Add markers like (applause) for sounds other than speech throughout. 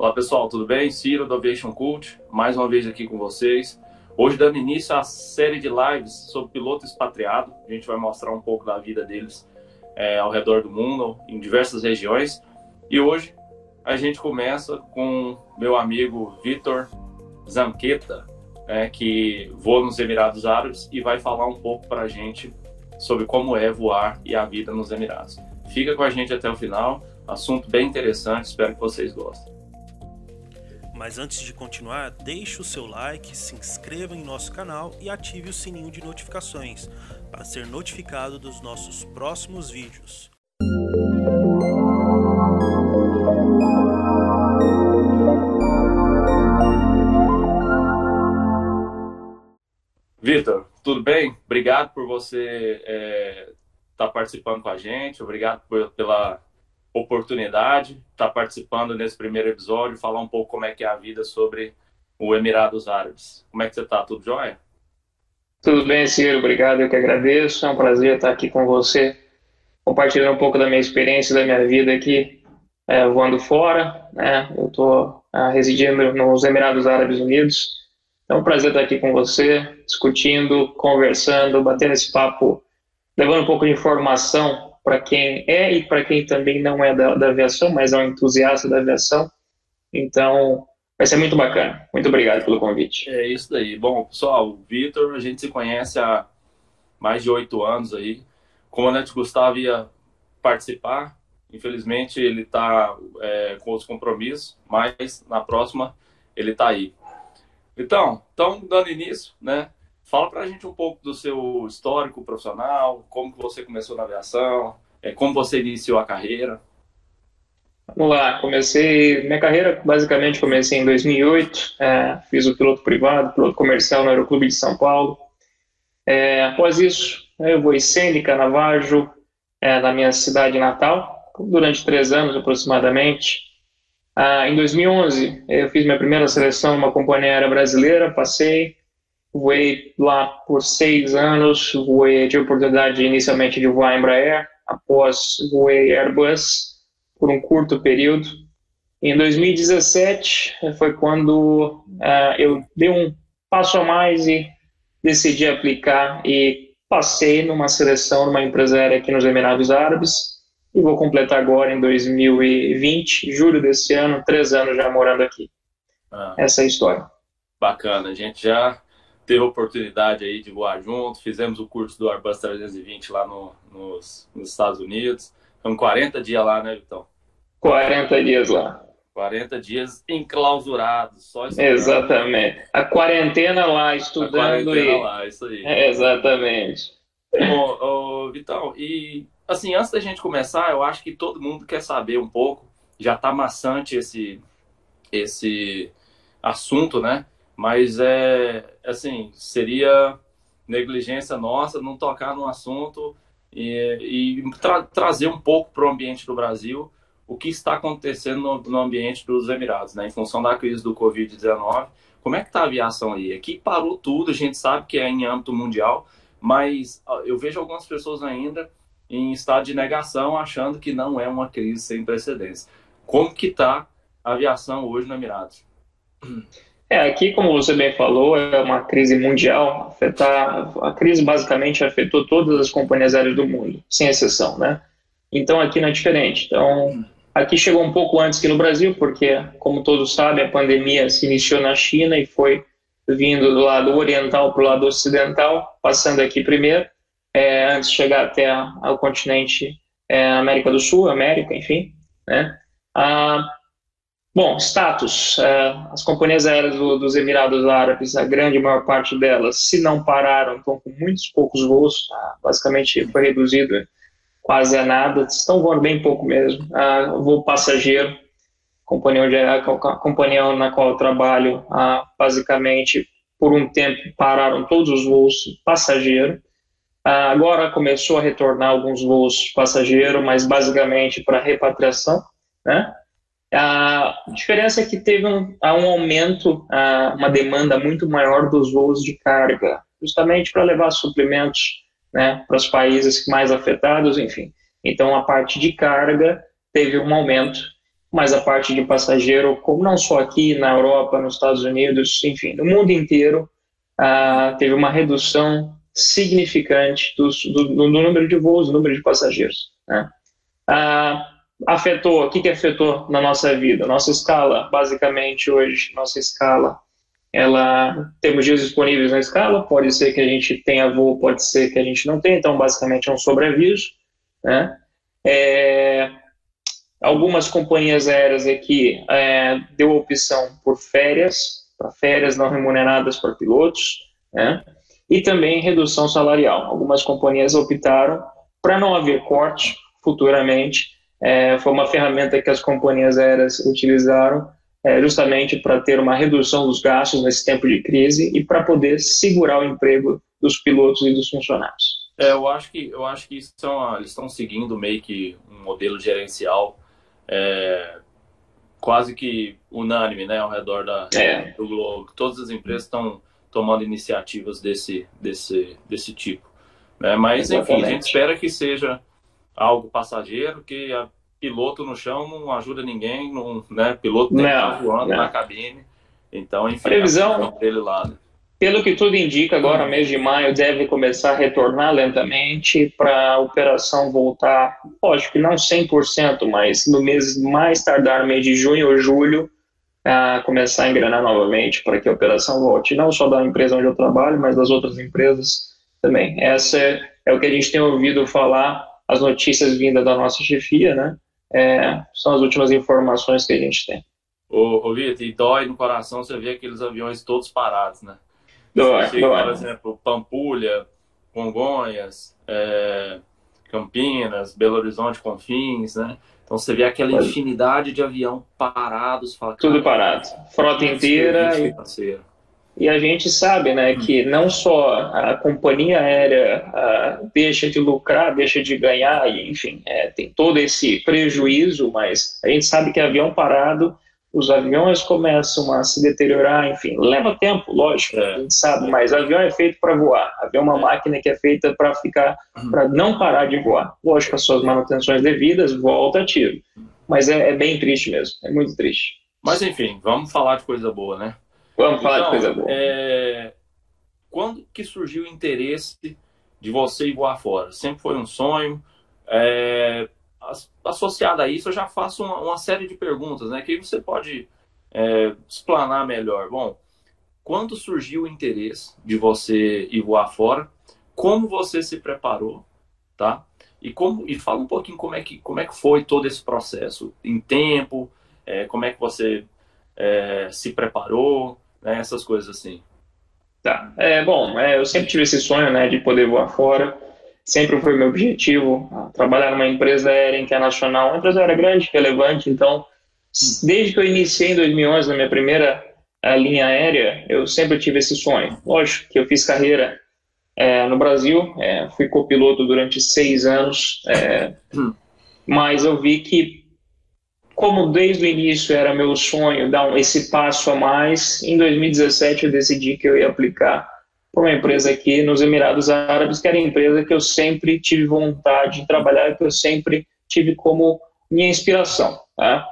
Olá pessoal, tudo bem? Ciro do Aviation Cult, mais uma vez aqui com vocês. Hoje dando início à série de lives sobre piloto expatriado. A gente vai mostrar um pouco da vida deles é, ao redor do mundo, em diversas regiões. E hoje a gente começa com meu amigo Vitor Zanqueta, é, que voa nos Emirados Árabes e vai falar um pouco para a gente sobre como é voar e a vida nos Emirados. Fica com a gente até o final, assunto bem interessante, espero que vocês gostem. Mas antes de continuar, deixe o seu like, se inscreva em nosso canal e ative o sininho de notificações para ser notificado dos nossos próximos vídeos. Vitor, tudo bem? Obrigado por você estar é, tá participando com a gente, obrigado por, pela oportunidade de estar participando nesse primeiro episódio, falar um pouco como é que é a vida sobre o Emirados Árabes. Como é que você está? Tudo jóia? Tudo bem, Ciro. Obrigado, eu que agradeço. É um prazer estar aqui com você, compartilhando um pouco da minha experiência, da minha vida aqui, é, voando fora. Né? Eu estou é, residindo nos Emirados Árabes Unidos. É um prazer estar aqui com você, discutindo, conversando, batendo esse papo, levando um pouco de informação para quem é e para quem também não é da, da aviação, mas é um entusiasta da aviação. Então, vai ser muito bacana. Muito obrigado pelo convite. É isso daí. Bom, pessoal, o Vitor, a gente se conhece há mais de oito anos aí. O comandante Gustavo ia participar. Infelizmente, ele está é, com os compromissos, mas na próxima ele está aí. Então, então, dando início, né? Fala para a gente um pouco do seu histórico profissional, como você começou na aviação, é, como você iniciou a carreira. Vamos lá, comecei minha carreira basicamente comecei em 2008, é, fiz o piloto privado, piloto comercial no Aeroclube de São Paulo. É, após isso, eu vou em Sênica, Navajo, é, na minha cidade natal, durante três anos aproximadamente. Ah, em 2011, eu fiz minha primeira seleção numa companhia aérea brasileira, passei, voei lá por seis anos, voei, tive a oportunidade inicialmente de voar Embraer, após voei Airbus por um curto período. Em 2017 foi quando uh, eu dei um passo a mais e decidi aplicar e passei numa seleção numa empresa aérea aqui nos Emirados Árabes e vou completar agora em 2020, julho desse ano, três anos já morando aqui. Ah, Essa é a história. Bacana, a gente já teve a oportunidade aí de voar junto, fizemos o curso do Airbus 320 lá no, nos, nos, Estados Unidos. São 40 dias lá, né, Vitão? 40 dias lá. 40 dias enclausurados, só estudando. Exatamente. A quarentena lá, estudando. A quarentena e... lá, isso aí. É, exatamente. Bom, ô, Vitão, e assim, antes da gente começar, eu acho que todo mundo quer saber um pouco, já tá maçante esse, esse assunto, né? Mas é assim, seria negligência nossa não tocar no assunto e, e tra trazer um pouco para o ambiente do Brasil o que está acontecendo no, no, ambiente dos Emirados, né? Em função da crise do Covid-19, como é que está a aviação aí? Aqui parou tudo, a gente sabe que é em âmbito mundial, mas eu vejo algumas pessoas ainda em estado de negação, achando que não é uma crise sem precedentes. Como que está a aviação hoje no Emirados? (clears throat) É, aqui, como você bem falou, é uma crise mundial. Afetar, a crise basicamente afetou todas as companhias aéreas do mundo, sem exceção, né? Então aqui não é diferente. Então aqui chegou um pouco antes que no Brasil, porque, como todos sabem, a pandemia se iniciou na China e foi vindo do lado oriental para o lado ocidental, passando aqui primeiro, é, antes de chegar até ao continente é, América do Sul, América, enfim, né? Ah, Bom, status. É, as companhias aéreas do, dos Emirados Árabes, a grande maior parte delas, se não pararam, estão com muitos poucos voos, tá? basicamente foi reduzido quase a nada, estão voando bem pouco mesmo. Uh, voo passageiro, companhia, onde, a, a companhia na qual eu trabalho, uh, basicamente por um tempo pararam todos os voos passageiro. Uh, agora começou a retornar alguns voos passageiro, mas basicamente para repatriação, né? A diferença é que teve um, um aumento, uma demanda muito maior dos voos de carga, justamente para levar suprimentos né, para os países mais afetados, enfim. Então, a parte de carga teve um aumento mas a parte de passageiro, como não só aqui na Europa, nos Estados Unidos, enfim, no mundo inteiro, teve uma redução significante do, do, do, número de voos, do número de passageiros. Né? Afetou, o que, que afetou na nossa vida? Nossa escala, basicamente hoje, nossa escala, ela temos dias disponíveis na escala, pode ser que a gente tenha voo, pode ser que a gente não tenha, então basicamente é um sobreaviso, né? É, algumas companhias aéreas aqui é, deu opção por férias, para férias não remuneradas para pilotos, né? E também redução salarial. Algumas companhias optaram para não haver corte futuramente é, foi uma ferramenta que as companhias aéreas utilizaram é, justamente para ter uma redução dos gastos nesse tempo de crise e para poder segurar o emprego dos pilotos e dos funcionários. É, eu acho que eu acho que são, eles estão seguindo meio que um modelo gerencial é, quase que unânime, né, ao redor da, é. do globo. Todas as empresas estão tomando iniciativas desse desse desse tipo. Né? Mas Exatamente. enfim, a gente espera que seja algo passageiro, que a piloto no chão não ajuda ninguém, não, né? Piloto tem que estar voando não. na cabine. Então, enfim, previsão dele lá. Né? Pelo que tudo indica, agora, mês de maio, deve começar a retornar lentamente para a operação voltar, lógico que não 100%, mas no mês mais tardar, mês de junho ou julho, a começar a engrenar novamente para que a operação volte. Não só da empresa onde eu trabalho, mas das outras empresas também. Essa é, é o que a gente tem ouvido falar as notícias vindas da nossa chefia, né? É, são as últimas informações que a gente tem. Ô, Vitor, e dói no coração você ver aqueles aviões todos parados, né? Dói, chega, dói. Por exemplo, Pampulha, Congonhas, é, Campinas, Belo Horizonte, Confins, né? Então você vê aquela infinidade de avião parados. Fala, Tudo parado. Frota inteira. E... E a gente sabe né, que não só a companhia aérea a, deixa de lucrar, deixa de ganhar, e, enfim, é, tem todo esse prejuízo, mas a gente sabe que avião parado, os aviões começam a se deteriorar, enfim, leva tempo, lógico, é. a gente sabe, mas avião é feito para voar, avião é uma é. máquina que é feita para ficar, uhum. para não parar de voar. Lógico, as suas manutenções devidas, volta ativo. Mas é, é bem triste mesmo, é muito triste. Mas enfim, vamos falar de coisa boa, né? Vamos falar então, de coisa boa. É... Quando que surgiu o interesse de você ir voar fora? Sempre foi um sonho? É... Associado a isso, eu já faço uma, uma, série de perguntas, né? Que você pode é, explanar melhor. Bom, quando surgiu o interesse de você ir voar fora? Como você se preparou, tá? E, como, e fala um pouquinho como é que, como é que foi todo esse processo, em tempo, é, como é que você é, se preparou, né? Essas coisas assim. Tá. É, bom, é, eu sempre tive esse sonho, né, de poder voar fora. Sempre foi meu objetivo, trabalhar numa empresa aérea internacional, uma empresa aérea grande, relevante. Então, desde que eu iniciei em 2011 na minha primeira eh, linha aérea, eu sempre tive esse sonho. Lógico que eu fiz carreira é, no Brasil, é, fui copiloto durante seis anos, é, mas eu vi que como desde o início era meu sonho dar esse passo a mais, em 2017 eu decidi que eu ia aplicar para uma empresa aqui nos Emirados Árabes, que era a empresa que eu sempre tive vontade de trabalhar, que eu sempre tive como minha inspiração. Tá?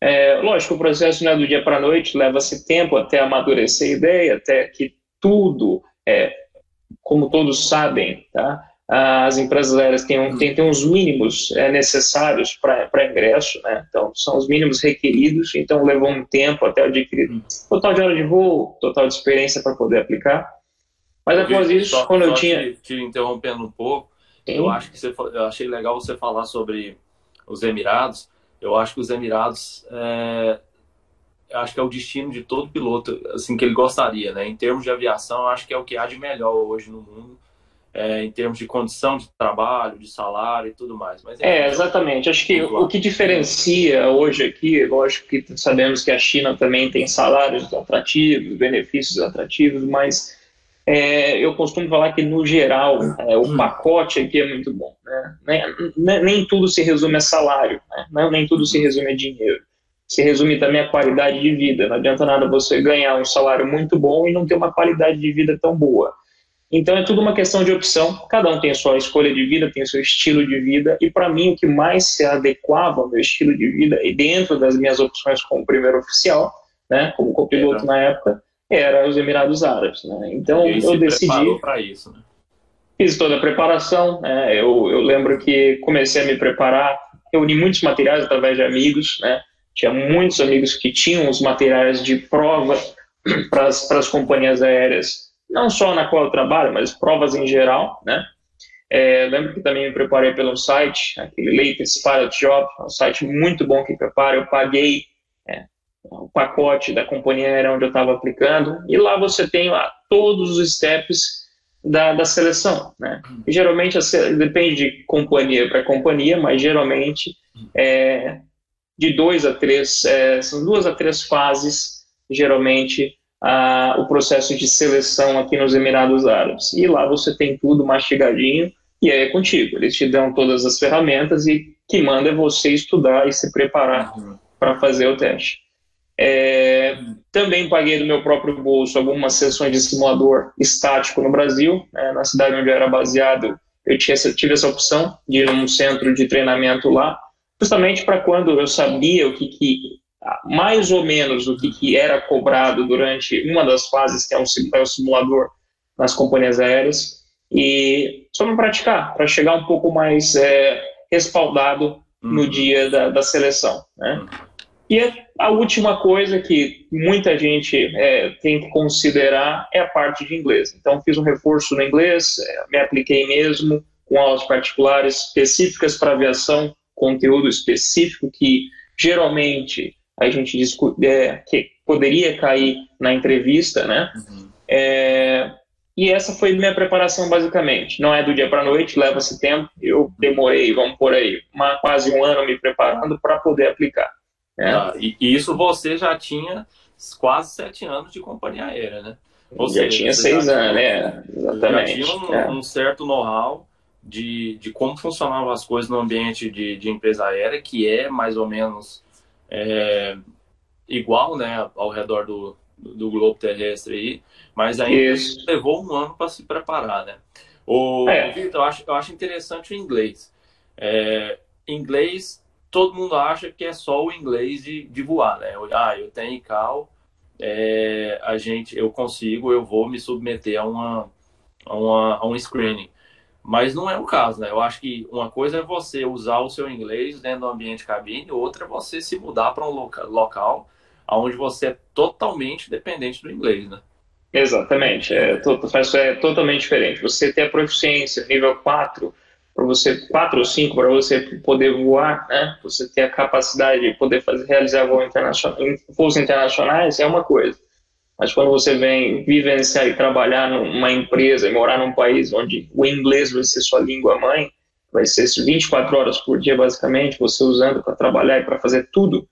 É, lógico, o processo não é do dia para a noite, leva-se tempo até amadurecer a ideia, até que tudo, é, como todos sabem, tá? As empresas aéreas têm, um, têm, têm uns mínimos é, necessários para ingresso, né? então são os mínimos requeridos, então levou um tempo até adquirir hum. total de hora de voo, total de experiência para poder aplicar. Mas após isso, só, quando só eu tinha... Te, te interrompendo um pouco, Sim. eu acho que você, eu achei legal você falar sobre os Emirados, eu acho que os Emirados é, acho que é o destino de todo piloto, assim, que ele gostaria, né? Em termos de aviação, eu acho que é o que há de melhor hoje no mundo é, em termos de condição de trabalho, de salário e tudo mais. Mas, é, exatamente. Acho que o que diferencia hoje aqui, lógico que sabemos que a China também tem salários atrativos, benefícios atrativos, mas é, eu costumo falar que, no geral, é, o pacote aqui é muito bom. Né? Nem, nem, tudo se resume a salário, né? nem tudo se resume a dinheiro. Se resume também a qualidade de vida. Não adianta nada você ganhar um salário muito bom e não ter uma qualidade de vida tão boa. Então é tudo uma questão de opção. Cada um tem a sua escolha de vida, tem o seu estilo de vida. E para mim o que mais se adequava ao meu estilo de vida e dentro das minhas opções como primeiro oficial, né, como copiloto é. na época, era os Emirados Árabes. Né? Então eu decidi para isso. Né? Fiz toda a preparação. Né? Eu, eu lembro que comecei a me preparar, reuni muitos materiais através de amigos, né? Tinha muitos amigos que tinham os materiais de prova (clears throat) para as companhias aéreas não só na qual eu trabalho, mas provas em geral, né? É, lembro que também me preparei pelo site, aquele Latest Pilot Job, um site muito bom que prepara. Eu paguei é, o pacote da companhia aérea onde eu estava aplicando, e lá você tem lá todos os steps da, da seleção. Né? E geralmente, depende de companhia para companhia, mas geralmente é, de dois a três, é, são duas a três fases, geralmente, a, o processo de seleção aqui nos Emirados Árabes. E lá você tem tudo mastigadinho e aí é contigo. Eles te dão todas as ferramentas e que manda é você estudar e se preparar uhum. para fazer o teste. É, também paguei do meu próprio bolso algumas sessões de simulador estático no Brasil, né, na cidade onde eu era baseado. Eu tinha, tive essa opção de ir num centro de treinamento lá, justamente para quando eu sabia o que, que mais ou menos o que, que era cobrado durante uma das fases, que é, um, é o simulador nas companhias aéreas, e só para praticar, para chegar um pouco mais é, respaldado no uhum. dia da, da seleção. Né? E a última coisa que muita gente é, tem que considerar é a parte de inglês. Então, fiz um reforço no inglês, é, me apliquei mesmo com aulas particulares específicas para aviação, conteúdo específico que geralmente a gente discute, é, que poderia cair na entrevista, né? Uhum. É, e essa foi minha preparação basicamente. Não é do dia para noite, leva-se tempo. Eu demorei, vamos por aí, uma, quase um ano me preparando para poder aplicar. Né? Ah, e, e, isso você já tinha quase sete anos de companhia aérea, né? Ou já seja, tinha seis já anos, né? Exatamente. Já tinha um, é. um certo know-how de, de como funcionavam as coisas no ambiente de, de empresa aérea, que é mais ou menos é, igual, né, ao redor do, do globo terrestre aí, mas ainda Isso. levou um ano para se preparar, né? O, é. Victor, eu acho, eu acho interessante o inglês. É, inglês, todo mundo acha que é só o inglês de, de voar, né? Ah, eu tenho ICAO, é, a gente, eu consigo, eu vou me submeter a, uma, a, uma, a um screening. Mas não é o caso, né? Eu acho que uma coisa é você usar o seu inglês dentro do ambiente cabine, outra é você se mudar para um loca local onde você é totalmente dependente do inglês, né? Exatamente, é, é totalmente diferente. Você ter a proficiência nível 4, para você 4 ou 5 para você poder voar, né? Você ter a capacidade de poder fazer realizar voo internacional, voos internacionais é uma coisa. Mas quando você vem vivenciar e trabalhar numa empresa e morar num país onde o inglês vai ser sua língua mãe, vai ser 24 horas por dia, basicamente, você usando para trabalhar e para fazer tudo,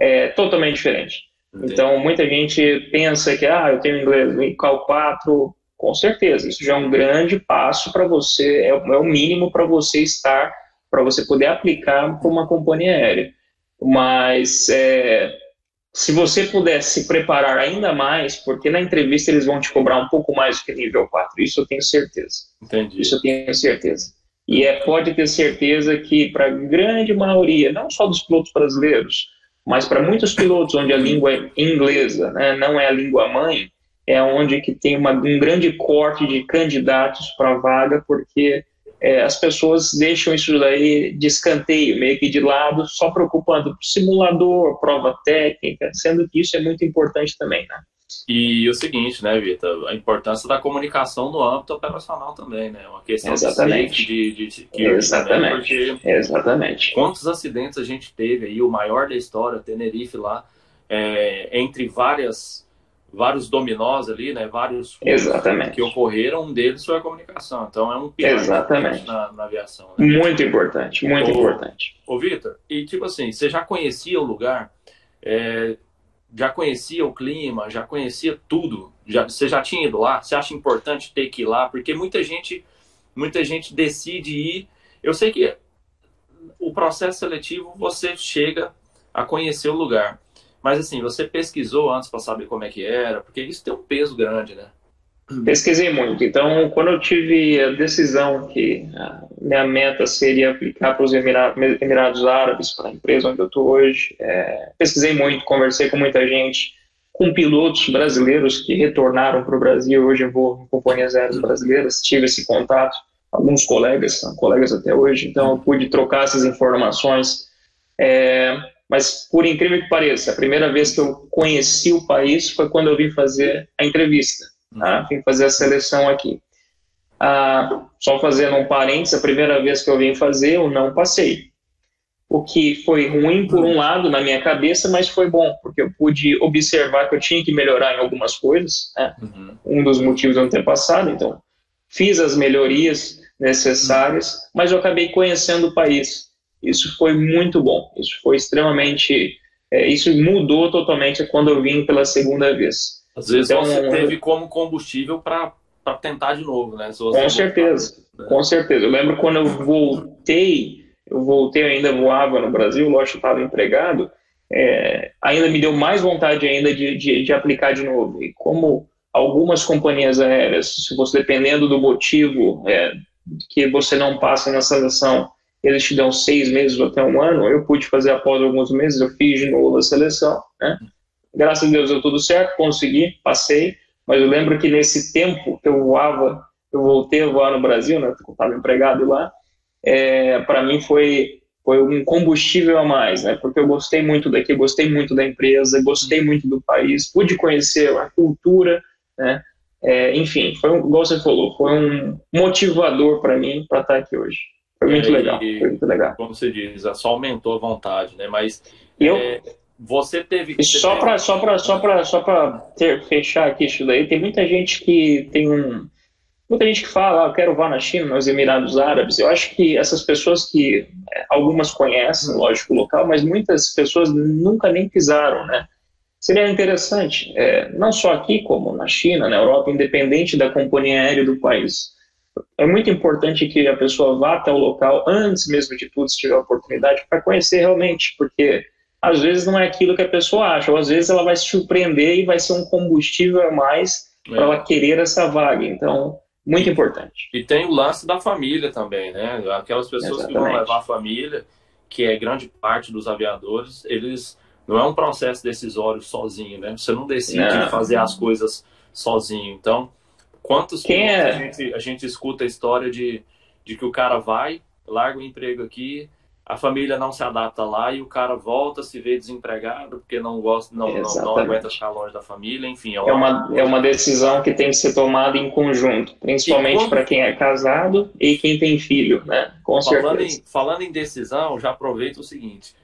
é totalmente diferente. Entendi. Então, muita gente pensa que, ah, eu tenho inglês Cal 4, com certeza, isso já é um grande passo para você, é, é o mínimo para você estar, para você poder aplicar para uma companhia aérea. Mas é, se você puder se preparar ainda mais, porque na entrevista eles vão te cobrar um pouco mais do que nível 4, isso eu tenho certeza. Entendi. Isso eu tenho certeza. E é, pode ter certeza que para a grande maioria, não só dos pilotos brasileiros, mas para muitos pilotos onde a língua é inglesa, né, não é a língua mãe, é onde que tem uma, um grande corte de candidatos para a vaga, porque é, as pessoas deixam isso daí de escanteio, meio que de lado, só preocupando com simulador, prova técnica, sendo que isso é muito importante também, né? E o seguinte, né, Vitor, a importância da comunicação no âmbito operacional também, né? Uma questão Exatamente. de, de security, Exatamente. Né? Porque Exatamente. Quantos acidentes a gente teve aí, o maior da história, Tenerife lá, é, entre várias vários dominós ali, né? Vários Exatamente. que ocorreram, um deles foi a comunicação. Então é um pilar. Na, na, aviação. Né? Muito importante, muito ô, importante. Ô, Vitor, e tipo assim, você já conhecia o lugar, é, já conhecia o clima, já conhecia tudo, já, você já tinha ido lá? Você acha importante ter que ir lá? Porque muita gente, muita gente decide ir. Eu sei que o processo seletivo você chega a conhecer o lugar. Mas assim, você pesquisou antes para saber como é que era, porque isso tem um peso grande, né? Pesquisei muito. Então, quando eu tive a decisão que a minha meta seria aplicar para os Emirados Árabes, para a empresa onde eu estou hoje, é, pesquisei muito, conversei com muita gente, com pilotos brasileiros que retornaram para o Brasil. Hoje eu vou em companhias aéreas brasileiras, tive esse contato, alguns colegas, são colegas até hoje, então eu pude trocar essas informações. É, mas, por incrível que pareça, a primeira vez que eu conheci o país foi quando eu vim fazer a entrevista. Tá? Vim fazer a seleção aqui. Ah, só fazendo um parênteses, a primeira vez que eu vim fazer, eu não passei. O que foi ruim, por um lado, na minha cabeça, mas foi bom, porque eu pude observar que eu tinha que melhorar em algumas coisas. Né? Uhum. Um dos motivos de não ter passado, então, fiz as melhorias necessárias, mas eu acabei conhecendo o país. Isso foi muito bom, isso foi extremamente. É, isso mudou totalmente quando eu vim pela segunda vez. Às vezes então, você teve como combustível para tentar de novo, né? com certeza, voltar, né? com certeza. Eu lembro quando eu voltei, eu voltei ainda voava no Brasil, lógico, estava empregado, é, ainda me deu mais vontade ainda de, de, de, aplicar de novo. E como algumas companhias aéreas, se você dependendo do motivo é, que você não passa na seleção, eles te dão seis meses ou até um ano, eu pude fazer após alguns meses, eu fiz de novo a seleção, né? Graças a Deus deu tudo certo, consegui, passei, mas eu lembro que nesse tempo que eu voava, eu voltei a voar no Brasil, né, eu estava empregado lá, é, para mim foi foi um combustível a mais, né? Porque eu gostei muito daqui, gostei muito da empresa, gostei muito do país, pude conhecer a cultura, né? É, enfim, foi um, igual você falou, foi um motivador para mim para estar aqui hoje. Foi muito é, legal, foi muito legal. Como você diz, só aumentou a vontade, né? Mas eu, é, você teve. E só para só para só para só para fechar aqui isso daí, tem muita gente que tem um muita gente que fala, ah, eu quero vá na China, nos Emirados Árabes. Eu acho que essas pessoas que é, algumas conhecem, lógico, o local, mas muitas pessoas nunca nem pisaram, né? Seria interessante, é, não só aqui como na China, na Europa, independente da companhia aérea do país. É muito importante que a pessoa vá até o local antes mesmo de tudo, se tiver oportunidade, para conhecer realmente, porque às vezes não é aquilo que a pessoa acha, ou às vezes ela vai se surpreender e vai ser um combustível a mais é. para ela querer essa vaga. Então, muito importante. E tem o lance da família também, né? Aquelas pessoas Exatamente. que vão levar a família, que é grande parte dos aviadores, eles não é um processo decisório sozinho, né? Você não decide não. fazer as coisas sozinho. Então, quantos Quem é? a, gente, a gente escuta a história de, de que o cara vai, larga o emprego aqui, a família não se adapta lá e o cara volta, se vê desempregado porque não gosta, não, não, não, aguenta ficar longe da família, enfim. É, é uma, é uma decisão que tem que ser tomada em conjunto, principalmente quando... para quem é casado e quem tem filho, né? Com falando certeza. Em, falando em decisão, já aproveita o seguinte: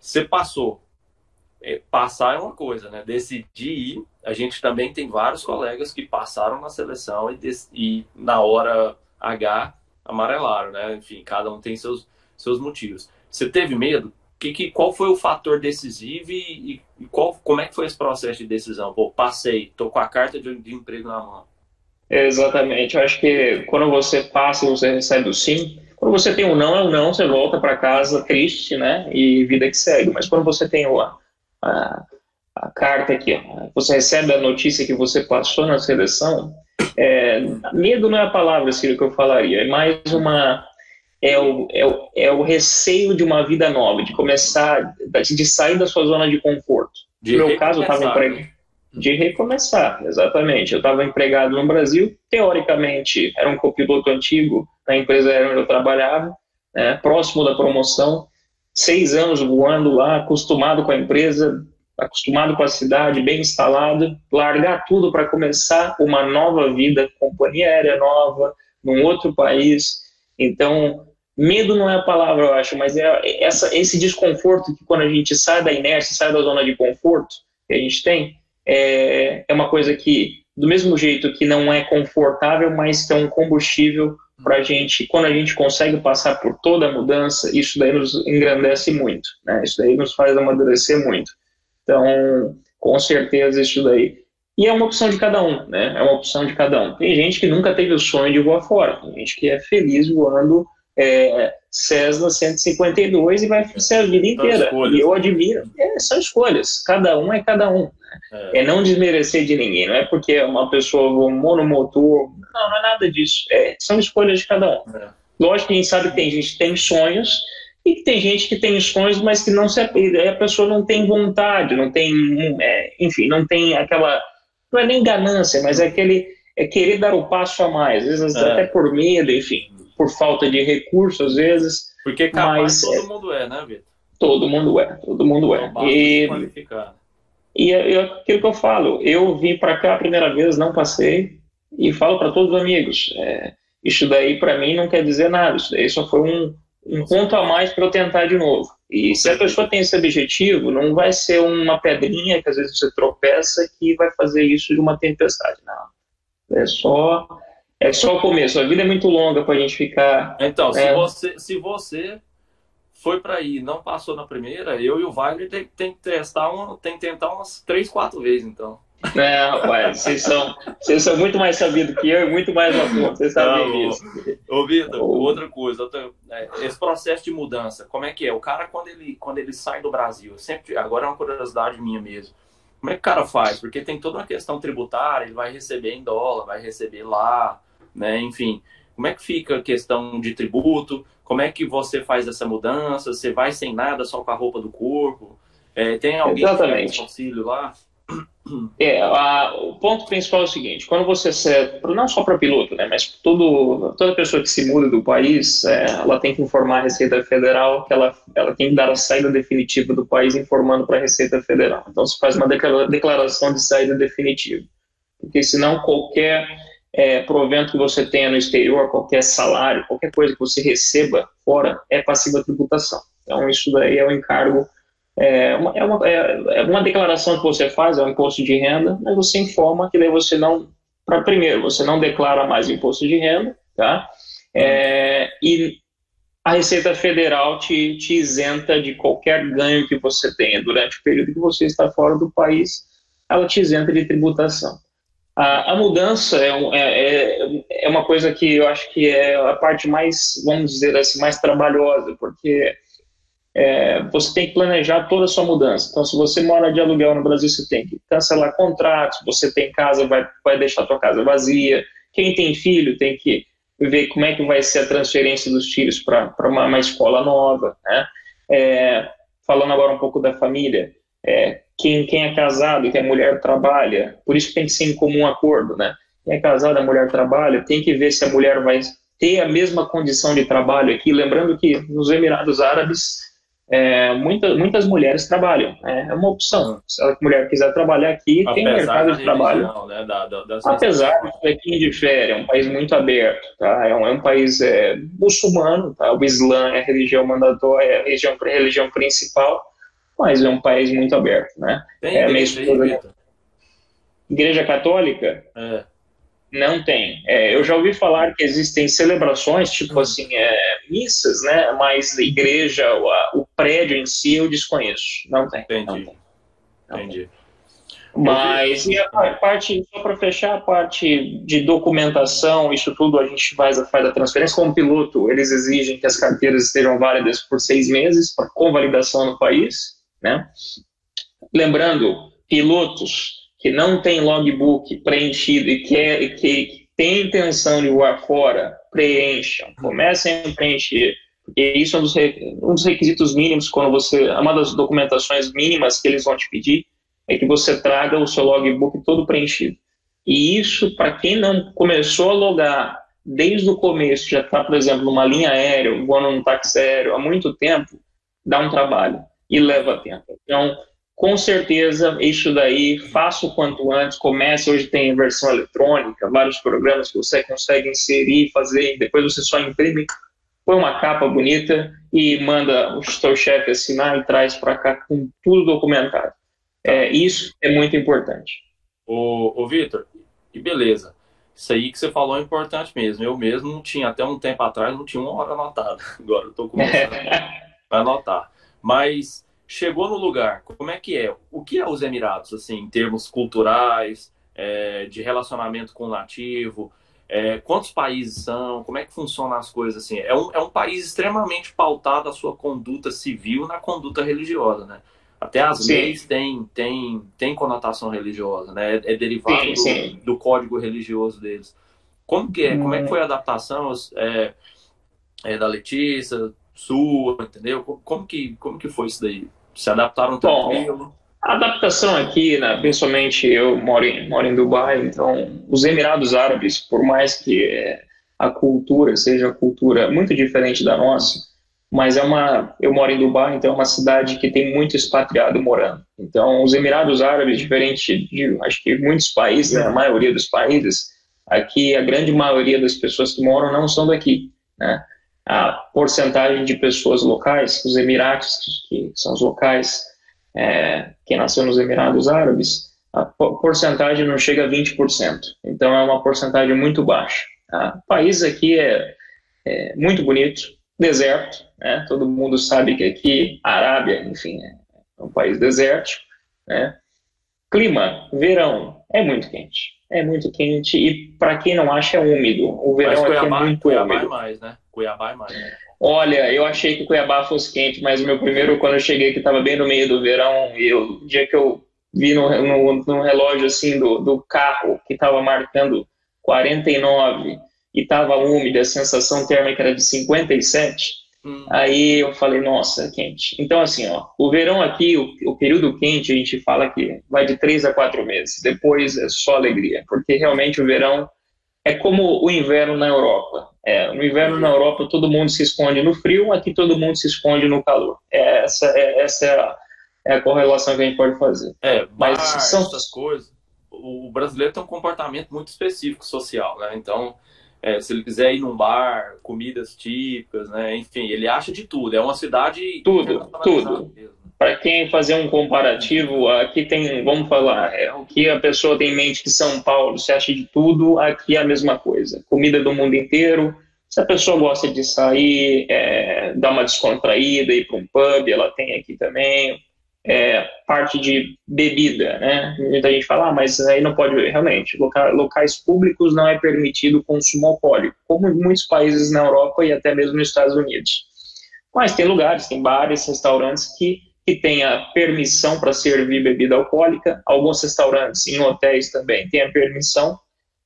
você passou. É, passar é uma coisa, né? Decidir ir, a gente também tem vários colegas que passaram na seleção e, e na hora H amarelaram, né? Enfim, cada um tem seus seus motivos. Você teve medo? Que, que, qual foi o fator decisivo e, e, qual, como é que foi esse processo de decisão? Pô, passei, tô com a carta de, de emprego na mão. Exatamente. Eu acho que quando você passa, você recebe o sim. Quando você tem um não, é um não, você volta para casa triste, né? E vida que segue. Mas quando você tem o, a, a, carta aqui, ó, você recebe a notícia que você passou na seleção, é, medo não é a palavra, Ciro, que eu falaria. É mais uma é o, é, o, é o receio de uma vida nova, de começar, de sair da sua zona de conforto. De no meu caso, eu estava empregado. De recomeçar, exatamente. Eu estava empregado no Brasil, teoricamente era um copiloto antigo na empresa onde eu trabalhava, né, próximo da promoção, seis anos voando lá, acostumado com a empresa, acostumado com a cidade, bem instalado, largar tudo para começar uma nova vida, companhia aérea nova, num outro país. Então, Medo não é a palavra, eu acho, mas é essa, esse desconforto que quando a gente sai da inércia, sai da zona de conforto que a gente tem, é, é uma coisa que, do mesmo jeito que não é confortável, mas é um combustível para a gente, quando a gente consegue passar por toda a mudança, isso daí nos engrandece muito, né? Isso daí nos faz amadurecer muito. Então, com certeza isso daí. E é uma opção de cada um, né? É uma opção de cada um. Tem gente que nunca teve o sonho de voar fora, tem gente que é feliz voando é, Cessna 152 e vai ser a vida inteira. E eu admiro. É, são escolhas. Cada um é cada um. É. é. não desmerecer de ninguém. Não é porque uma pessoa monomotor. Não, não é nada disso. É, são escolhas de cada um. É. Lógico que a gente sabe que tem gente que tem sonhos e que tem gente que tem sonhos, mas que não se a pessoa não tem vontade, não tem, é, enfim, não tem aquela, não é nem ganância, mas é aquele, é querer dar o passo a mais, às vezes é. até por medo, enfim, por falta de recursos, às vezes. Porque capaz mas, todo é, mundo é, né, Vitor? Todo mundo é, todo mundo é. E, e é, é aquilo que eu falo, eu vim para cá a primeira vez, não passei, e falo para todos os amigos, é, isso daí para mim não quer dizer nada, isso daí só foi um, um ponto a mais para eu tentar de novo. E se a pessoa tem esse objetivo, não vai ser uma pedrinha que às vezes você tropeça que vai fazer isso de uma tempestade, não. É só é só o começo. A vida é muito longa para a gente ficar. Então, se você se você foi para aí, não passou na primeira, eu e o Wagner tem, tem que testar uma, tem que tentar umas três, quatro vezes, então. É, rapaz, vocês são, vocês são muito mais sabidos que eu e muito mais ator, vocês sabem disso. Ô, Vitor, outra coisa, outra, é, esse processo de mudança, como é que é? O cara, quando ele, quando ele sai do Brasil, sempre, agora é uma curiosidade minha mesmo, como é que o cara faz? Porque tem toda uma questão tributária, ele vai receber em dólar, vai receber lá, né, enfim. Como é que fica a questão de tributo? Como é que você faz essa mudança? Você vai sem nada, só com a roupa do corpo? É, tem alguém Exatamente. que auxílio lá? É, a, o ponto principal é o seguinte: quando você não só para piloto, né, mas todo, toda pessoa que se muda do país, é, ela tem que informar a Receita Federal que ela, ela tem que dar a saída definitiva do país, informando para a Receita Federal. Então, se faz uma declaração de saída definitiva, porque senão qualquer é, provento que você tenha no exterior, qualquer salário, qualquer coisa que você receba fora, é passiva tributação. Então, isso daí é o um encargo é uma, é, uma, é, é uma declaração que você faz, é um imposto de renda, mas você informa que daí você não, para primeiro, você não declara mais imposto de renda, tá? É, e a Receita Federal te, te isenta de qualquer ganho que você tenha durante o período que você está fora do país, ela te isenta de tributação. A, a mudança é, é, é, é uma coisa que eu acho que é a parte mais, vamos dizer assim, mais trabalhosa, porque é, você tem que planejar toda a sua mudança. Então, se você mora de aluguel no Brasil, você tem que cancelar contratos. Você tem casa, vai, vai deixar sua casa vazia. Quem tem filho tem que ver como é que vai ser a transferência dos filhos para uma, uma, escola nova. Né? É, falando agora um pouco da família, é, quem, quem é casado que a mulher trabalha, por isso tem que ser em comum acordo, né? Quem é casado, a mulher trabalha, tem que ver se a mulher vai ter a mesma condição de trabalho aqui. Lembrando que nos Emirados Árabes é, muita, muitas mulheres trabalham. É, é uma opção. Se a mulher quiser trabalhar aqui, Apesar tem mercado de trabalho. Né, da, da, Apesar de que difere, é um país muito aberto. Tá? É, um, é um país é, muçulmano, tá? o Islã é a religião mandatória, é a religião, a religião principal, mas é um país muito aberto. Né? Tem é, igreja, igreja Católica? É. Não tem. É, eu já ouvi falar que existem celebrações, tipo hum. assim, é, missas, né? Mas a igreja, o, o, prédio em si, eu desconheço. Não tem. Entendi. Não tem. Não Entendi. Tem. Mas e a parte, só para fechar, a parte de documentação, isso tudo a gente faz, faz a transferência. Como piloto, eles exigem que as carteiras estejam válidas por seis meses para convalidação no país. Né? Lembrando, pilotos que não tem logbook preenchido e que, é, que tem intenção de voar fora, preencham, comecem a preencher. Porque isso é um dos, um dos requisitos mínimos quando você. Uma das documentações mínimas que eles vão te pedir é que você traga o seu logbook todo preenchido. E isso, para quem não começou a logar desde o começo, já está, por exemplo, numa linha aérea, voando num táxi aéreo há muito tempo, dá um trabalho e leva tempo. Então, com certeza, isso daí, faça o quanto antes, comece, hoje tem versão eletrônica, vários programas que você consegue inserir, fazer, depois você só imprime, põe uma capa bonita e manda o seu chefe assinar e traz para cá com tudo documentado. É, isso é muito importante. Ô, ô Vitor, e beleza. Isso aí que você falou é importante mesmo. Eu mesmo não tinha, até um tempo atrás, não tinha uma hora anotada. (laughs) Agora eu estou começando a anotar. Mas chegou no lugar, como é que é? O que é os Emirados, assim, em termos culturais, é, de relacionamento com o nativo? É, quantos países são? Como é que funcionam as coisas assim? É um, é um país extremamente pautado a sua conduta civil na conduta religiosa, né? Até as sim. leis têm, têm, têm conotação religiosa, né? É, é derivado sim, sim. Do, do, código religioso deles. Como que é? Hum. Como é que foi a adaptação é, é, da Letícia, sua, entendeu? Como que, como que foi isso daí? Se adaptaram tranquilo? A adaptação aqui, né, principalmente eu moro em, moro em Dubai, então os Emirados Árabes, por mais que é, a cultura seja a cultura muito diferente da nossa, mas é uma, eu moro em Dubai, então é uma cidade que tem muito expatriado morando. Então os Emirados Árabes, diferente de, acho que muitos países, né, a maioria dos países, aqui a grande maioria das pessoas que moram não são daqui, né? A porcentagem de pessoas locais, os Emirados, que são os locais, é, quem nasceu nos Emirados Árabes, a porcentagem não chega a 20%. Então é uma porcentagem muito baixa. Tá? O país aqui é, é muito bonito, deserto, né? todo mundo sabe que aqui, a Arábia, enfim, é um país desértico. Né? Clima, verão, é muito quente. É muito quente e para quem não acha é úmido. O verão Mas Cuiabá, aqui é muito Cuiabá úmido. É mais, né? Cuiabá é mais. Olha, eu achei que Cuiabá fosse quente, mas o meu primeiro, quando eu cheguei, que estava bem no meio do verão, e o dia que eu vi no, no, no relógio assim do, do carro, que estava marcando 49 e estava úmido, a sensação térmica era de 57, hum. aí eu falei, nossa, quente. Então, assim, ó, o verão aqui, o, o período quente, a gente fala que vai de 3 a 4 meses, depois é só alegria, porque realmente o verão é como o inverno na Europa. É, no inverno na Europa todo mundo se esconde no frio, aqui todo mundo se esconde no calor. É, essa é, essa é a, é, a, correlação que a gente pode fazer. É, mas bar, são essas coisas. O brasileiro tem um comportamento muito específico social, né? Então, é, se ele quiser ir num bar, comidas típicas, né? Enfim, ele acha de tudo. É uma cidade tudo, tudo. Mesmo para quem fazer um comparativo, aqui tem, vamos falar, é, o que a pessoa tem em mente que São Paulo se acha de tudo, aqui é a mesma coisa. Comida do mundo inteiro. Se a pessoa gosta de sair, é, dar uma descontraída, ir para um pub, ela tem aqui também. É, parte de bebida, né? Muita gente fala, ah, mas aí não pode, realmente, locais, locais públicos não é permitido o consumo alcoólico, como em muitos países na Europa e até mesmo nos Estados Unidos. Mas tem lugares, tem bares, restaurantes que que tenha permissão para servir bebida alcoólica. Alguns restaurantes em hotéis também têm a permissão,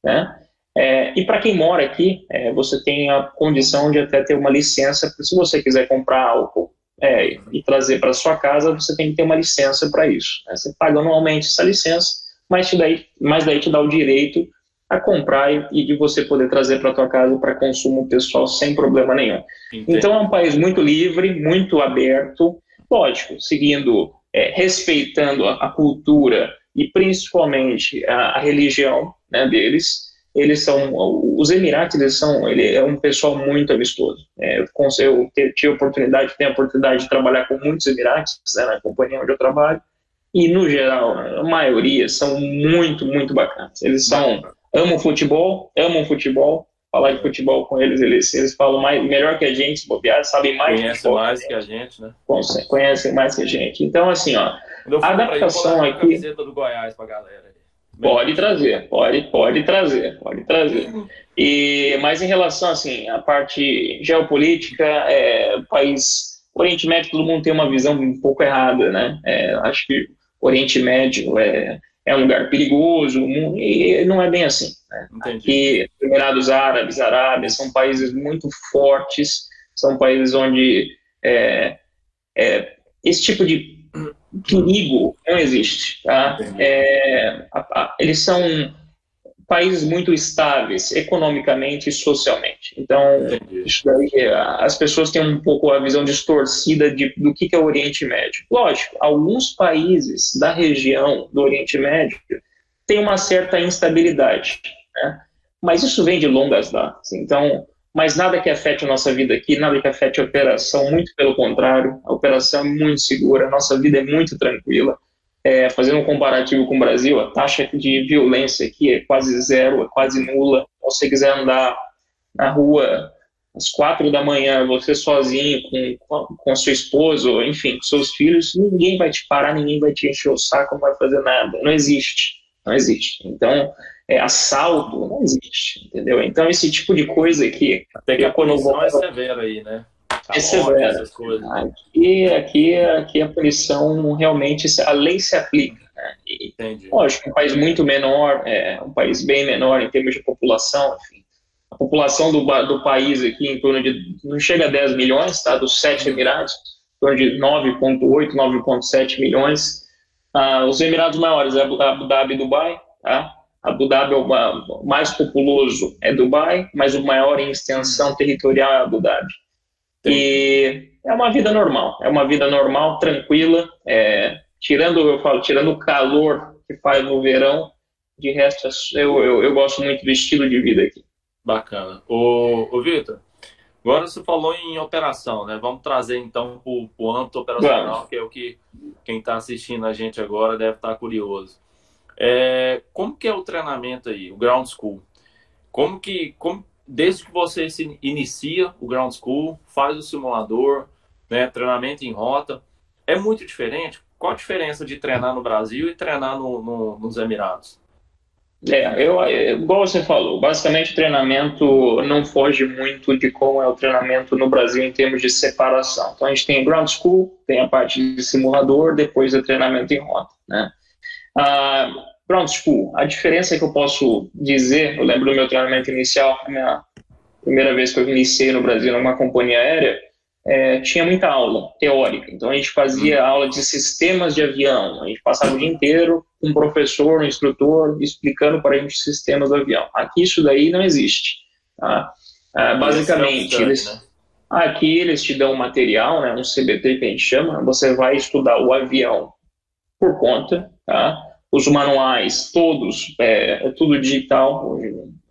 né? É, e para quem mora aqui, é, você tem a condição de até ter uma licença, se você quiser comprar álcool é, e trazer para sua casa, você tem que ter uma licença para isso. Né? Você paga anualmente essa licença, mas, te daí, mas daí te dá o direito a comprar e, e de você poder trazer para tua casa para consumo pessoal sem problema nenhum. Entendi. Então é um país muito livre, muito aberto, Lógico, seguindo, é, respeitando a, a, cultura e principalmente a, a religião né, deles, eles são os Emirates eles são ele é um pessoal muito amistoso. É, eu tive a oportunidade tenho a oportunidade de trabalhar com muitos Emirates né, na companhia onde eu trabalho e no geral a maioria são muito muito bacanas. Eles são amam futebol amam futebol falar de futebol com eles, eles, eles falam mais, melhor que a gente, se bobear, sabem mais. Conhecem mais que a gente, né? Conhecem mais que a gente. Então, assim, ó, a adaptação aí, aqui. do Goiás pra galera. Pode trazer, pode, pode trazer, pode trazer. E, mas em relação, assim, à parte geopolítica, é, país, Oriente Médio, todo mundo tem uma visão um pouco errada, né? É, acho que Oriente Médio é, é um lugar perigoso, e não é bem assim. Né? Aqui, Emirados Árabes, Arábia, são países muito fortes, são países onde é, é, esse tipo de perigo não existe. Tá? É, a, a, eles são países muito estáveis economicamente e socialmente. Então, daí, as pessoas têm um pouco a visão distorcida de, do que é o Oriente Médio. Lógico, alguns países da região do Oriente Médio têm uma certa instabilidade, né? mas isso vem de longas datas. Então, mas nada que afete a nossa vida aqui, nada que afete a operação, muito pelo contrário, a operação é muito segura, a nossa vida é muito tranquila é, fazendo um comparativo com o Brasil, a taxa de violência aqui é quase zero, é quase nula. Se você quiser andar na rua às quatro da manhã, você sozinho, com, com a sua esposa, enfim, com seus filhos, ninguém vai te parar, ninguém vai te encher o saco, não vai fazer nada. Não existe. Não existe. Então, é, assalto, não existe, entendeu? Então, esse tipo de coisa que... Até que a punição é severa aí, né? É severa. Aqui, aqui, aqui a punição realmente, a lei se aplica. Né? E, Entendi. Lógico, um país muito menor, é, um país bem menor em termos de população, enfim. A população do, do país aqui em torno de, não chega a 10 milhões, tá? Dos sete Emirados, em torno de 9,8, 9,7 milhões. Ah, os Emirados maiores é Abu Dhabi e Dubai, tá? Abu Dhabi é o mais populoso é Dubai, mas o maior em extensão territorial é Abu Dhabi. E é uma vida normal, é uma vida normal, tranquila, é, tirando, eu falo, tirando o calor que faz no verão, de resto eu, eu, eu gosto muito do estilo de vida aqui. Bacana. Ô, ô Vitor, agora você falou em operação, né? Vamos trazer então para o âmbito operacional, Vamos. que é o que quem está assistindo a gente agora deve estar tá curioso. É, como que é o treinamento aí, o Ground School? Como que, como, desde que você se inicia o Ground School, faz o simulador, né, treinamento em rota, é muito diferente? Qual a diferença de treinar no Brasil e treinar no, no, nos Emirados? É, eu, igual você falou, basicamente o treinamento não foge muito de como é o treinamento no Brasil em termos de separação. Então a gente tem Ground School, tem a parte de simulador, depois o treinamento em rota, né? Ah, Ground School, a diferença que eu posso dizer, eu lembro do meu treinamento inicial, a minha primeira vez que eu iniciei no Brasil numa companhia aérea, é, tinha muita aula teórica. Então a gente fazia uhum. aula de sistemas de avião, a gente passava o dia inteiro com um professor, um instrutor, explicando para a gente sistemas do avião. Aqui isso daí não existe. Tá? Ah, basicamente, eles, né? aqui eles te dão um material, né, um CBT que a gente chama, você vai estudar o avião por conta, tá? Os manuais, todos, é, é tudo digital,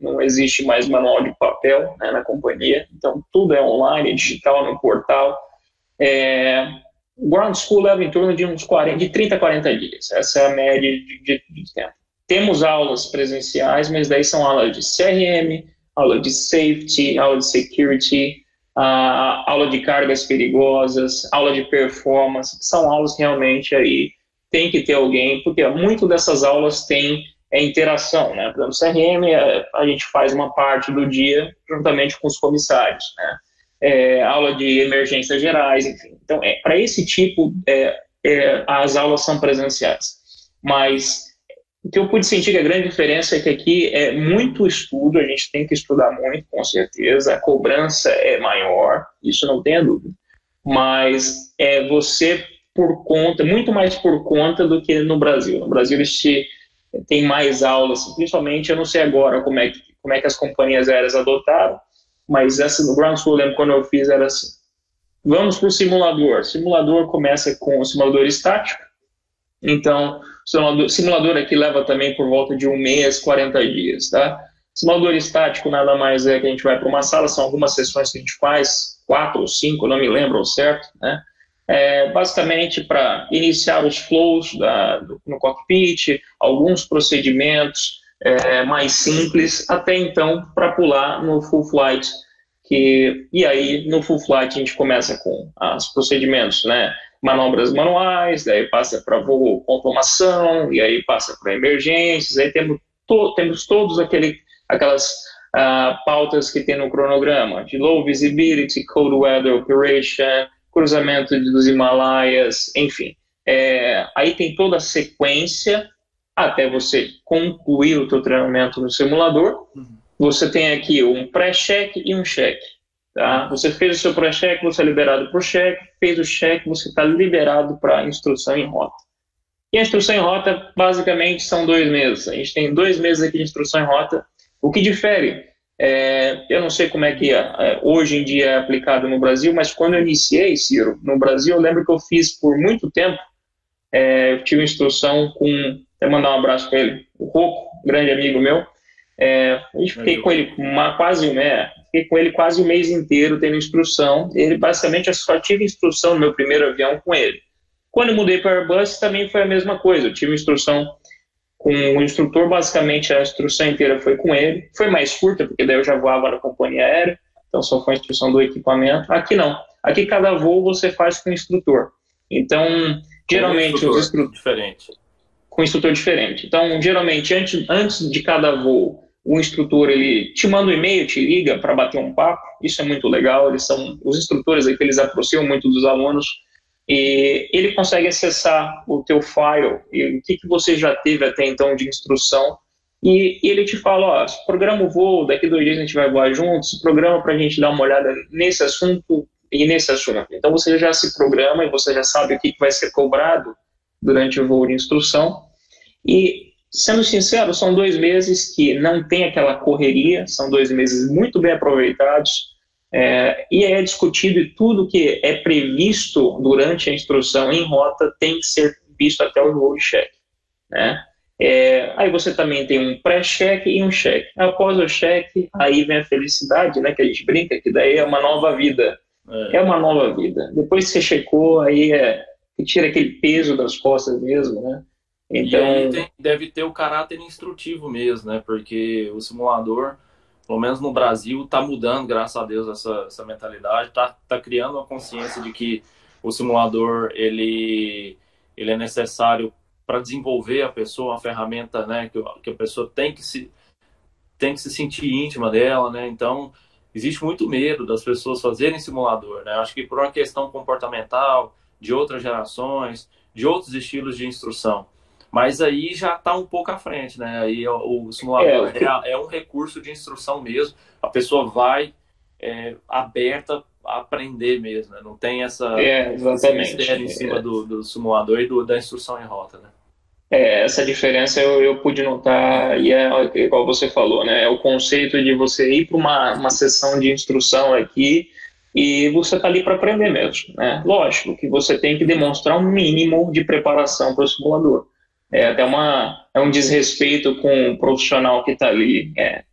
não existe mais manual de papel né, na companhia, então tudo é online, digital no portal. É, Ground School leva em torno de uns 40, de 30 a 40 dias, essa é a média de, de, de tempo. Temos aulas presenciais, mas daí são aulas de CRM, aula de safety, aula de security, aula de cargas perigosas, aula de performance, são aulas realmente aí tem que ter alguém, porque muito dessas aulas tem é, interação, né? Por exemplo, CRM, é, a gente faz uma parte do dia juntamente com os comissários, né? É, aula de emergências gerais, enfim. Então, é, para esse tipo, é, é, as aulas são presenciais. Mas o que eu pude sentir que a grande diferença é que aqui é muito estudo, a gente tem que estudar muito, com certeza, a cobrança é maior, isso não tenha dúvida. Mas é, você por conta, muito mais por conta do que no Brasil. No Brasil eles te, tem mais aulas, principalmente, eu não sei agora como é que, como é que as companhias aéreas adotaram, mas essa no Ground School, lembro quando eu fiz, era assim, vamos para o simulador. Simulador começa com o simulador estático, então, simulador, simulador aqui leva também por volta de um mês, 40 dias, tá? Simulador estático nada mais é que a gente vai para uma sala, são algumas sessões que a gente faz, quatro ou cinco, não me lembro certo, né? É, basicamente para iniciar os flows da, do, no cockpit, alguns procedimentos é, mais simples, até então para pular no full flight. Que, e aí, no full flight, a gente começa com os procedimentos, né? manobras manuais, daí passa para voo com automação, e aí passa para emergências, aí temos, to, temos todos aquele, aquelas uh, pautas que tem no cronograma, de low visibility, cold weather operation, cruzamento dos Himalaias, enfim. É, aí tem toda a sequência até você concluir o teu treinamento no simulador. Uhum. Você tem aqui um pré-cheque e um cheque. Tá? Você fez o seu pré-cheque, você é liberado para o cheque. Fez o cheque, você está liberado para a instrução em rota. E a instrução em rota, basicamente, são dois meses. A gente tem dois meses aqui de instrução em rota. O que difere é, eu não sei como é que é, é, hoje em dia é aplicado no Brasil, mas quando eu iniciei, Ciro, no Brasil, eu lembro que eu fiz por muito tempo, é, eu tive instrução com, até mandar um abraço para ele, o Roco, grande amigo meu, é, eu fiquei com ele uma, quase um mês, fiquei com ele quase o mês inteiro tendo instrução, ele basicamente eu só tive instrução no meu primeiro avião com ele. Quando eu mudei para Airbus também foi a mesma coisa, eu tive instrução com o instrutor, basicamente a instrução inteira foi com ele. Foi mais curta, porque daí eu já voava na companhia aérea, então só foi a instrução do equipamento. Aqui não. Aqui cada voo você faz com o instrutor. Então, geralmente instrutor, os instrutores. Diferente. com um instrutor diferente. Então, geralmente, antes, antes de cada voo, o instrutor ele te manda um e-mail, te liga para bater um papo. Isso é muito legal. Eles são os instrutores aí que eles aproximam muito dos alunos e ele consegue acessar o teu file. E o que, que você já teve até então de instrução? E, ele te fala, ó, programa o voo, daqui dois dias a gente vai voar juntos, programa para a gente dar uma olhada nesse assunto e nesse assunto. Então você já se programa e você já sabe o que, que vai ser cobrado durante o voo de instrução. E sendo sincero, são dois meses que não tem aquela correria, são dois meses muito bem aproveitados, é, e é discutido e tudo que é previsto durante a instrução em rota tem que ser visto até o de cheque. Né? É, aí você também tem um pré-cheque e um cheque. Após o cheque, aí vem a felicidade, né, que a gente brinca, que daí é uma nova vida. É, é uma nova vida. Depois que você checou, aí é, tira aquele peso das costas mesmo, né? Então... Tem, deve ter o caráter instrutivo mesmo, né? Porque o simulador, pelo menos no Brasil, está mudando, graças a Deus, essa, essa mentalidade. Está tá criando uma consciência de que o simulador ele, ele é necessário para desenvolver a pessoa, uma ferramenta né, que, que a pessoa tem que, se, tem que se sentir íntima dela. Né? Então, existe muito medo das pessoas fazerem simulador. Né? Acho que por uma questão comportamental, de outras gerações, de outros estilos de instrução. Mas aí já está um pouco à frente, né? Aí o, simulador é, é, é, um recurso de instrução mesmo. A pessoa vai é, aberta a aprender mesmo, né? Não tem essa é, exatamente. em cima do, do simulador e do, da instrução em rota, né? É, essa diferença eu, eu pude notar, e é igual você falou, né? É o conceito de você ir para uma, uma sessão de instrução aqui e você está ali para aprender mesmo, né? Lógico que você tem que demonstrar um mínimo de preparação para o simulador é até uma, é um desrespeito com o profissional que está ali é,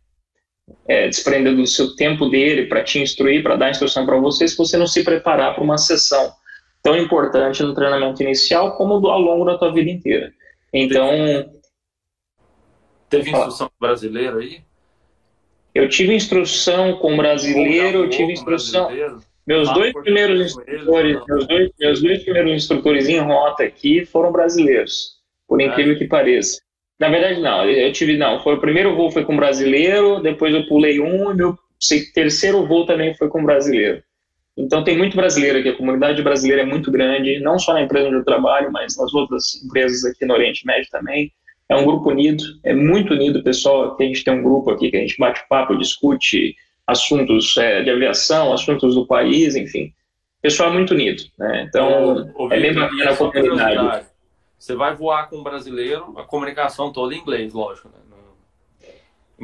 é, desprendendo do seu tempo dele para te instruir, para dar instrução para você, se você não se preparar para uma sessão tão importante no treinamento inicial como do, ao longo da tua vida inteira. Então... Teve instrução brasileira aí? Eu tive instrução com brasileiro, eu tive instrução... Meus ah, dois primeiros instrutores, meus dois, meus dois primeiros instrutores em rota aqui foram brasileiros por é. incrível que pareça. Na verdade, não, eu tive, não, foi o primeiro voo foi com brasileiro, depois eu pulei um, e meu terceiro voo também foi com brasileiro. Então tem muito brasileiro aqui, a comunidade brasileira é muito grande, não só na empresa onde eu trabalho, mas nas outras empresas aqui no Oriente Médio também. É um grupo unido, é muito unido, pessoal. Que a gente tem um grupo aqui que a gente bate papo, discute assuntos é, de aviação, assuntos do país, enfim. O pessoal é muito unido, né? Então, é bem bacana a comunidade. Você vai voar com um brasileiro, a comunicação toda em inglês, lógico. Né?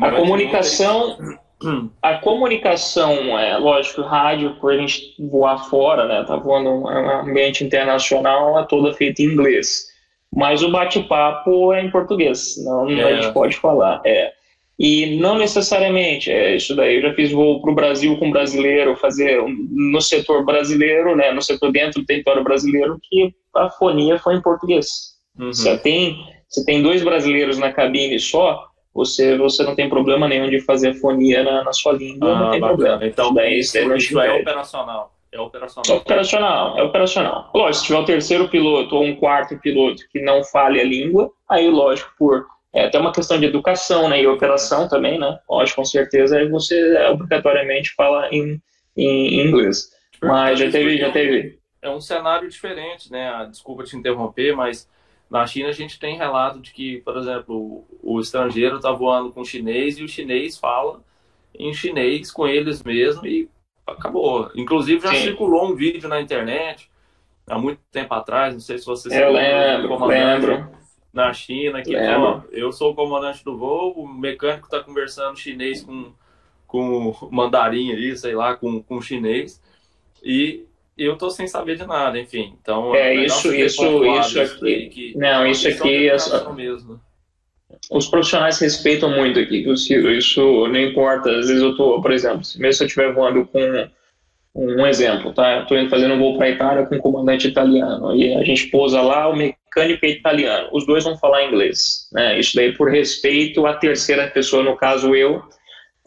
A comunicação, (clears throat) a comunicação, é lógico, rádio, por a gente voar fora, né? Tá voando um ambiente internacional, é toda feita em inglês. Mas o bate-papo é em português, não é. a gente pode falar. É. E não necessariamente, é isso daí. Eu já fiz voo para o Brasil com brasileiro, fazer no setor brasileiro, né, no setor dentro do território brasileiro, que a fonia foi em português. Uhum. Você, tem, você tem dois brasileiros na cabine só, você, você não tem problema nenhum de fazer fonia na, na sua língua, ah, não tem bacana. problema. Então, daí, isso, isso é operacional. É operacional. É operacional, é operacional. Lógico, se tiver o terceiro piloto ou um quarto piloto que não fale a língua, aí, lógico, por é até uma questão de educação né, e operação também, né? Lógico, com certeza, você obrigatoriamente fala em, em inglês. Mas já teve, já teve. É um cenário diferente, né? Ah, desculpa te interromper, mas na China a gente tem relato de que, por exemplo, o estrangeiro está voando com o chinês e o chinês fala em chinês com eles mesmo e acabou. Inclusive já Sim. circulou um vídeo na internet há muito tempo atrás, não sei se você Eu lembro, lembro na China, que ó, eu sou o comandante do voo, o mecânico está conversando chinês com, com mandarim aí, sei lá, com, com chinês, e eu tô sem saber de nada, enfim. Então, é, é isso, isso, isso aqui. Que não, isso aqui é mesmo. Os profissionais respeitam muito aqui, Ciro. Isso não importa. Às vezes eu tô, por exemplo, mesmo se eu estiver voando com um exemplo, tá? Estou indo fazendo um voo para Itália com um comandante italiano e a gente pousa lá, o mecânico é italiano. Os dois vão falar inglês, né? Isso daí por respeito à terceira pessoa, no caso eu,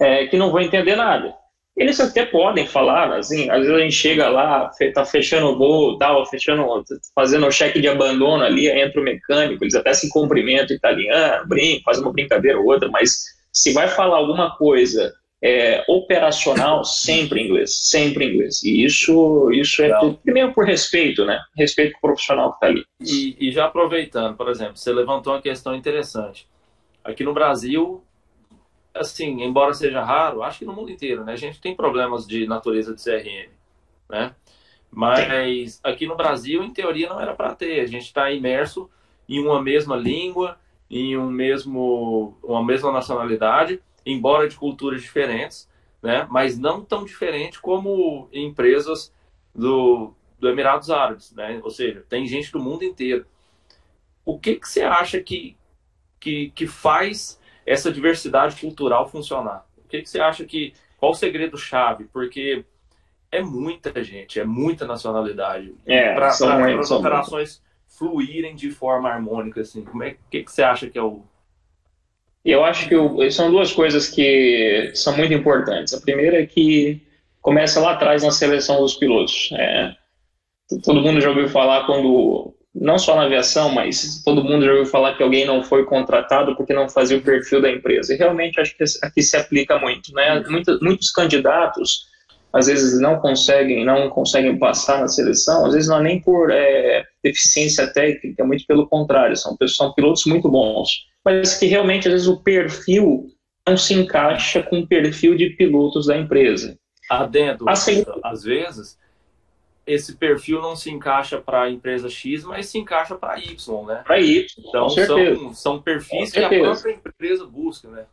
é, que não vou entender nada. eles até podem falar, assim, às vezes a gente chega lá, tá fechando o voo, tal, fechando, fazendo o cheque de abandono ali, entra o mecânico, eles até se cumprimentam italiano, brinco, faz uma brincadeira ou outra, mas se vai falar alguma coisa é, operacional, sempre inglês, sempre inglês. E isso, isso é tudo, primeiro por respeito, né? Respeito com o profissional que está ali. E, e já aproveitando, por exemplo, você levantou uma questão interessante. Aqui no Brasil, assim, embora seja raro, acho que no mundo inteiro, né? A gente tem problemas de natureza de CRM, né? Mas Sim. aqui no Brasil, em teoria, não era para ter. A gente está imerso em uma mesma língua, em um mesmo, uma mesma nacionalidade, embora de culturas diferentes, né? Mas não tão diferente como empresas do, do Emirados Árabes, né? Ou seja, tem gente do mundo inteiro. O que que você acha que que, que faz essa diversidade cultural funcionar? O que, que você acha que. Qual o segredo chave? Porque é muita gente, é muita nacionalidade. É, para as operações fluírem de forma harmônica, assim. Como é que, que você acha que é o. Eu acho que são duas coisas que são muito importantes. A primeira é que começa lá atrás na seleção dos pilotos. É, todo mundo já ouviu falar quando não só na aviação, mas todo mundo já ouviu falar que alguém não foi contratado porque não fazia o perfil da empresa. E realmente acho que aqui se aplica muito, né? Muitos, muitos candidatos às vezes não conseguem, não conseguem passar na seleção, às vezes não é nem por é, deficiência técnica, muito pelo contrário, são, são pilotos muito bons, mas que realmente às vezes o perfil não se encaixa com o perfil de pilotos da empresa. Adendo, assim, às vezes esse perfil não se encaixa para a empresa X, mas se encaixa para Y, né? Para Y. Então são, são perfis que a própria empresa busca, né?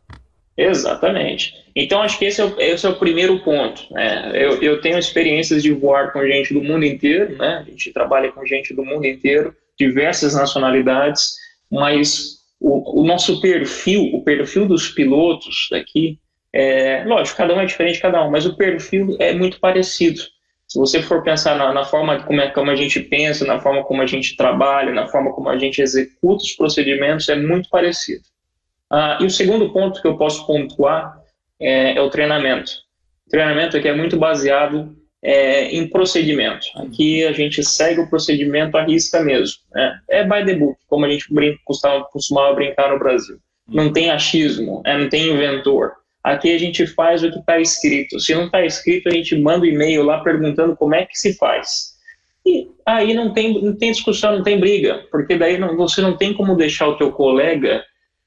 Exatamente. Então acho que esse é o, esse é o primeiro ponto. Né? Eu, eu tenho experiências de voar com gente do mundo inteiro, né? A gente trabalha com gente do mundo inteiro, diversas nacionalidades, mas o, o nosso perfil, o perfil dos pilotos daqui, é, lógico, cada um é diferente de cada um, mas o perfil é muito parecido. Se você for pensar na, na forma como, é, como a gente pensa, na forma como a gente trabalha, na forma como a gente executa os procedimentos, é muito parecido. Ah, e o segundo ponto que eu posso pontuar é, é o treinamento. O treinamento aqui é muito baseado é, em procedimento. Aqui a gente segue o procedimento à risca mesmo. Né? É by the book, como a gente brinca, costumava, costumava brincar no Brasil. Não tem achismo, é, não tem inventor. Aqui a gente faz o que está escrito. Se não está escrito, a gente manda um e-mail lá perguntando como é que se faz. E aí não tem, não tem discussão, não tem briga, porque daí não, você não tem como deixar o teu colega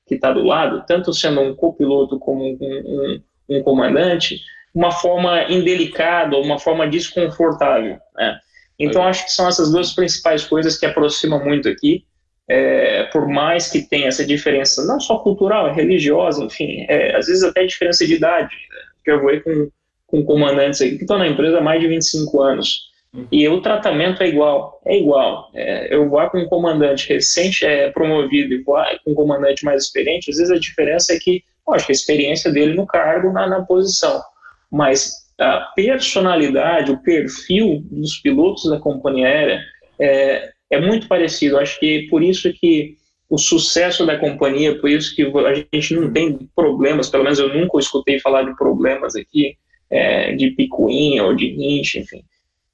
que está do lado, tanto sendo um copiloto como um, um, um, comandante, uma forma indelicada, uma forma desconfortável. Né? Então, acho que são essas duas principais coisas que aproximam muito aqui é, por mais que tenha essa diferença, não só cultural, é religiosa, enfim, é, às vezes até diferença de idade, né? eu vou com, com comandantes aqui que estão na empresa há mais de 25 anos, uhum. e o tratamento é igual, é igual. É, eu vou com um comandante recente é, promovido e vou com um comandante mais experiente, às vezes a diferença é que, acho que a experiência dele no cargo, na, na posição, mas a personalidade, o perfil dos pilotos da companhia aérea é, é muito parecido. Acho que por isso que o sucesso da companhia, por isso que a gente não tem problemas, pelo menos eu nunca escutei falar de problemas aqui, é, de picuinha ou de rinche, enfim.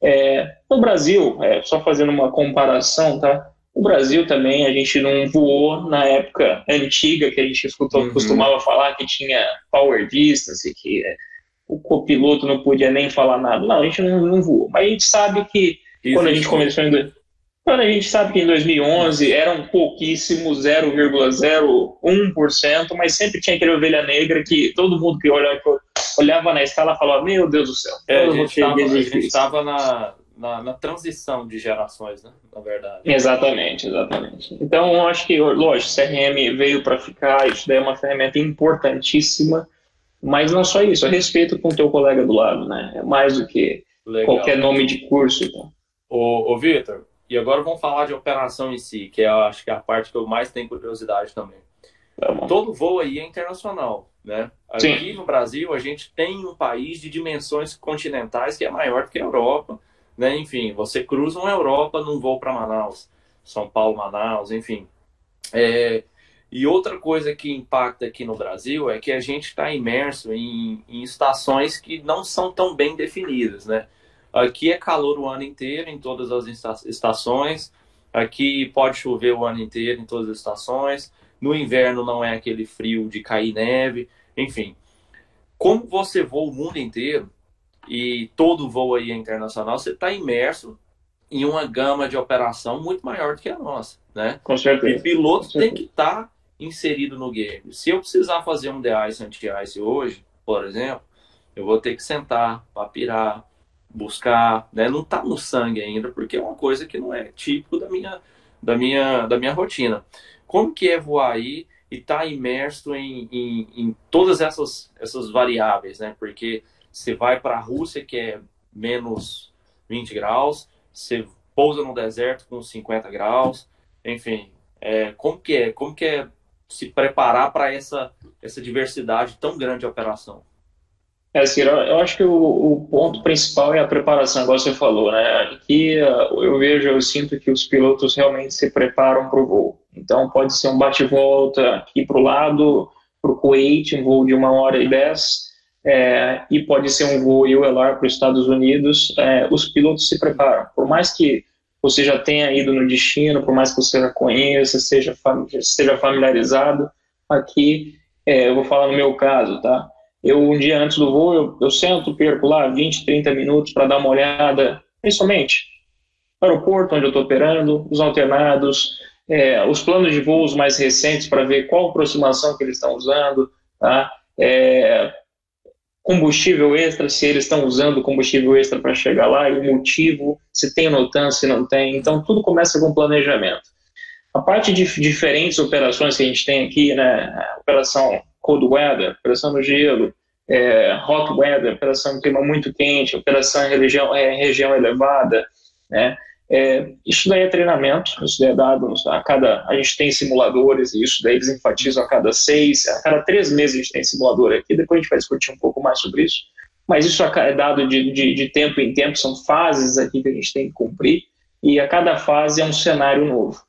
É, no Brasil, é, só fazendo uma comparação, tá? No Brasil também a gente não voou na época antiga que a gente escutou, uhum. costumava falar que tinha power distance, que é, o copiloto não podia nem falar nada. Não, a gente não, não voou. Mas a gente sabe que Isso quando a gente começou em Mano, a gente sabe que em 2011 eram pouquíssimos, 0,01%, mas sempre tinha aquele ovelha negra que todo mundo que olhava, olhava na escala falava: Meu Deus do céu. É, a gente estava na, na, na, transição de gerações, né? Na verdade. Exatamente, exatamente. Então, eu acho que, lógico, CRM veio para ficar, isso daí é uma ferramenta importantíssima, mas não só isso, é respeito com o teu colega do lado, né? É mais do que Legal. qualquer nome de curso. Então. Ô, ô Vitor, e agora vamos falar de operação em si, que é, acho que é a parte que eu mais tenho curiosidade também. Tá Todo voo aí é internacional, né? Aqui Sim. no Brasil a gente tem um país de dimensões continentais que é maior do que a Europa, né? Enfim, você cruza uma Europa num voo para Manaus, São Paulo, Manaus, enfim. É, E outra coisa que impacta aqui no Brasil é que a gente está imerso em, em, estações que não são tão bem definidas, né? Aqui é calor o ano inteiro em todas as estações. Aqui pode chover o ano inteiro em todas as estações. No inverno não é aquele frio de cair neve. Enfim, como você voa o mundo inteiro e todo voo aí é internacional, você está imerso em uma gama de operação muito maior do que a nossa, né? Com certeza. E piloto tem que estar tá inserido no game. Se eu precisar fazer um de-ice anti-ice hoje, por exemplo, eu vou ter que sentar, papirar, buscar, né? Não está no sangue ainda, porque é uma coisa que não é típico da minha, da minha, da minha rotina. Como que é voar aí e estar tá imerso em, em, em, todas essas, essas variáveis, né? Porque você vai para a Rússia, que é menos 20 graus, você pousa no deserto com 50 graus, enfim, é, como que é? Como que é se preparar para essa, essa diversidade tão grande de operação? É, Ciro, eu acho que o, o, ponto principal é a preparação, igual você falou, né? Aqui uh, eu vejo, eu sinto que os pilotos realmente se preparam para o voo. Então pode ser um bate-volta aqui para o lado, para o Kuwait, um voo de uma hora e dez, é, e pode ser um voo ULR para os Estados Unidos. É, os pilotos se preparam. Por mais que você já tenha ido no destino, por mais que você já conheça, seja, seja familiarizado, aqui, é, eu vou falar no meu caso, tá? Eu, um dia antes do voo, eu, eu sento, perco lá 20, 30 minutos para dar uma olhada, principalmente no aeroporto onde eu estou operando, os alternados, é, os planos de voos mais recentes para ver qual aproximação que eles estão usando, tá? É, combustível extra, se eles estão usando combustível extra para chegar lá, e o motivo, se tem notan, se não tem. Então, tudo começa com planejamento. A parte de diferentes operações que a gente tem aqui, né, operação cold weather, operação no gelo, é, hot weather, operação em clima muito quente, operação em é, região elevada, né, é, isso daí é treinamento, isso daí é dado a cada. A gente tem simuladores, e isso daí eles enfatizam a cada seis, a cada três meses a gente tem simulador aqui, depois a gente vai discutir um pouco mais sobre isso. Mas isso é dado de, de, de tempo em tempo, são fases aqui que a gente tem que cumprir, e a cada fase é um cenário novo.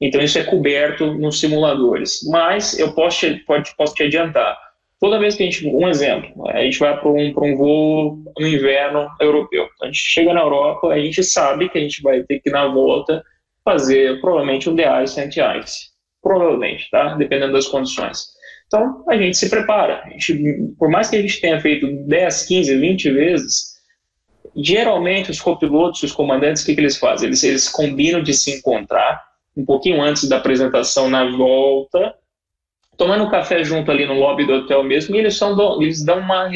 Então isso é coberto nos simuladores. Mas eu posso te, pode, posso te adiantar Toda vez que a gente, um exemplo, a gente vai para um, um voo no inverno europeu. A gente chega na Europa, a gente sabe que a gente vai ter que, na volta, fazer provavelmente um The Ice Anti-Ice. Provavelmente, tá? Dependendo das condições. Então, a gente se prepara. A gente, por mais que a gente tenha feito 10, 15, 20 vezes, geralmente os copilotos, os comandantes, o que, que eles fazem? Eles, eles combinam de se encontrar um pouquinho antes da apresentação na volta tomando um café junto ali no lobby do hotel mesmo, e eles, são, eles dão uma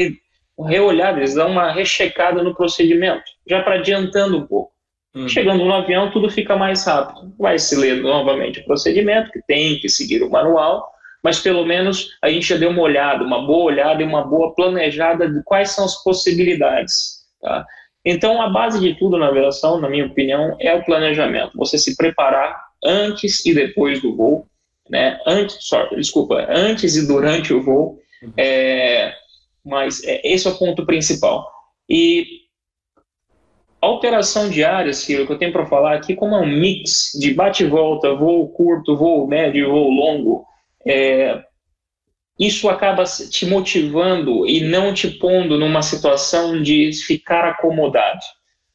reolhada, eles dão uma rechecada no procedimento, já para adiantando um pouco. Uhum. Chegando no avião, tudo fica mais rápido. Vai se ler novamente o procedimento, que tem que seguir o manual, mas pelo menos a gente já deu uma olhada, uma boa olhada e uma boa planejada de quais são as possibilidades. Tá? Então, a base de tudo na aviação, na minha opinião, é o planejamento. Você se preparar antes e depois do voo, né? Antes, desculpa, antes e durante o voo, é, mas é, esse é o ponto principal. E a operação diária, Ciro, que eu tenho para falar aqui, como é um mix de bate-volta, voo curto, voo médio, voo longo, é, isso acaba te motivando e não te pondo numa situação de ficar acomodado.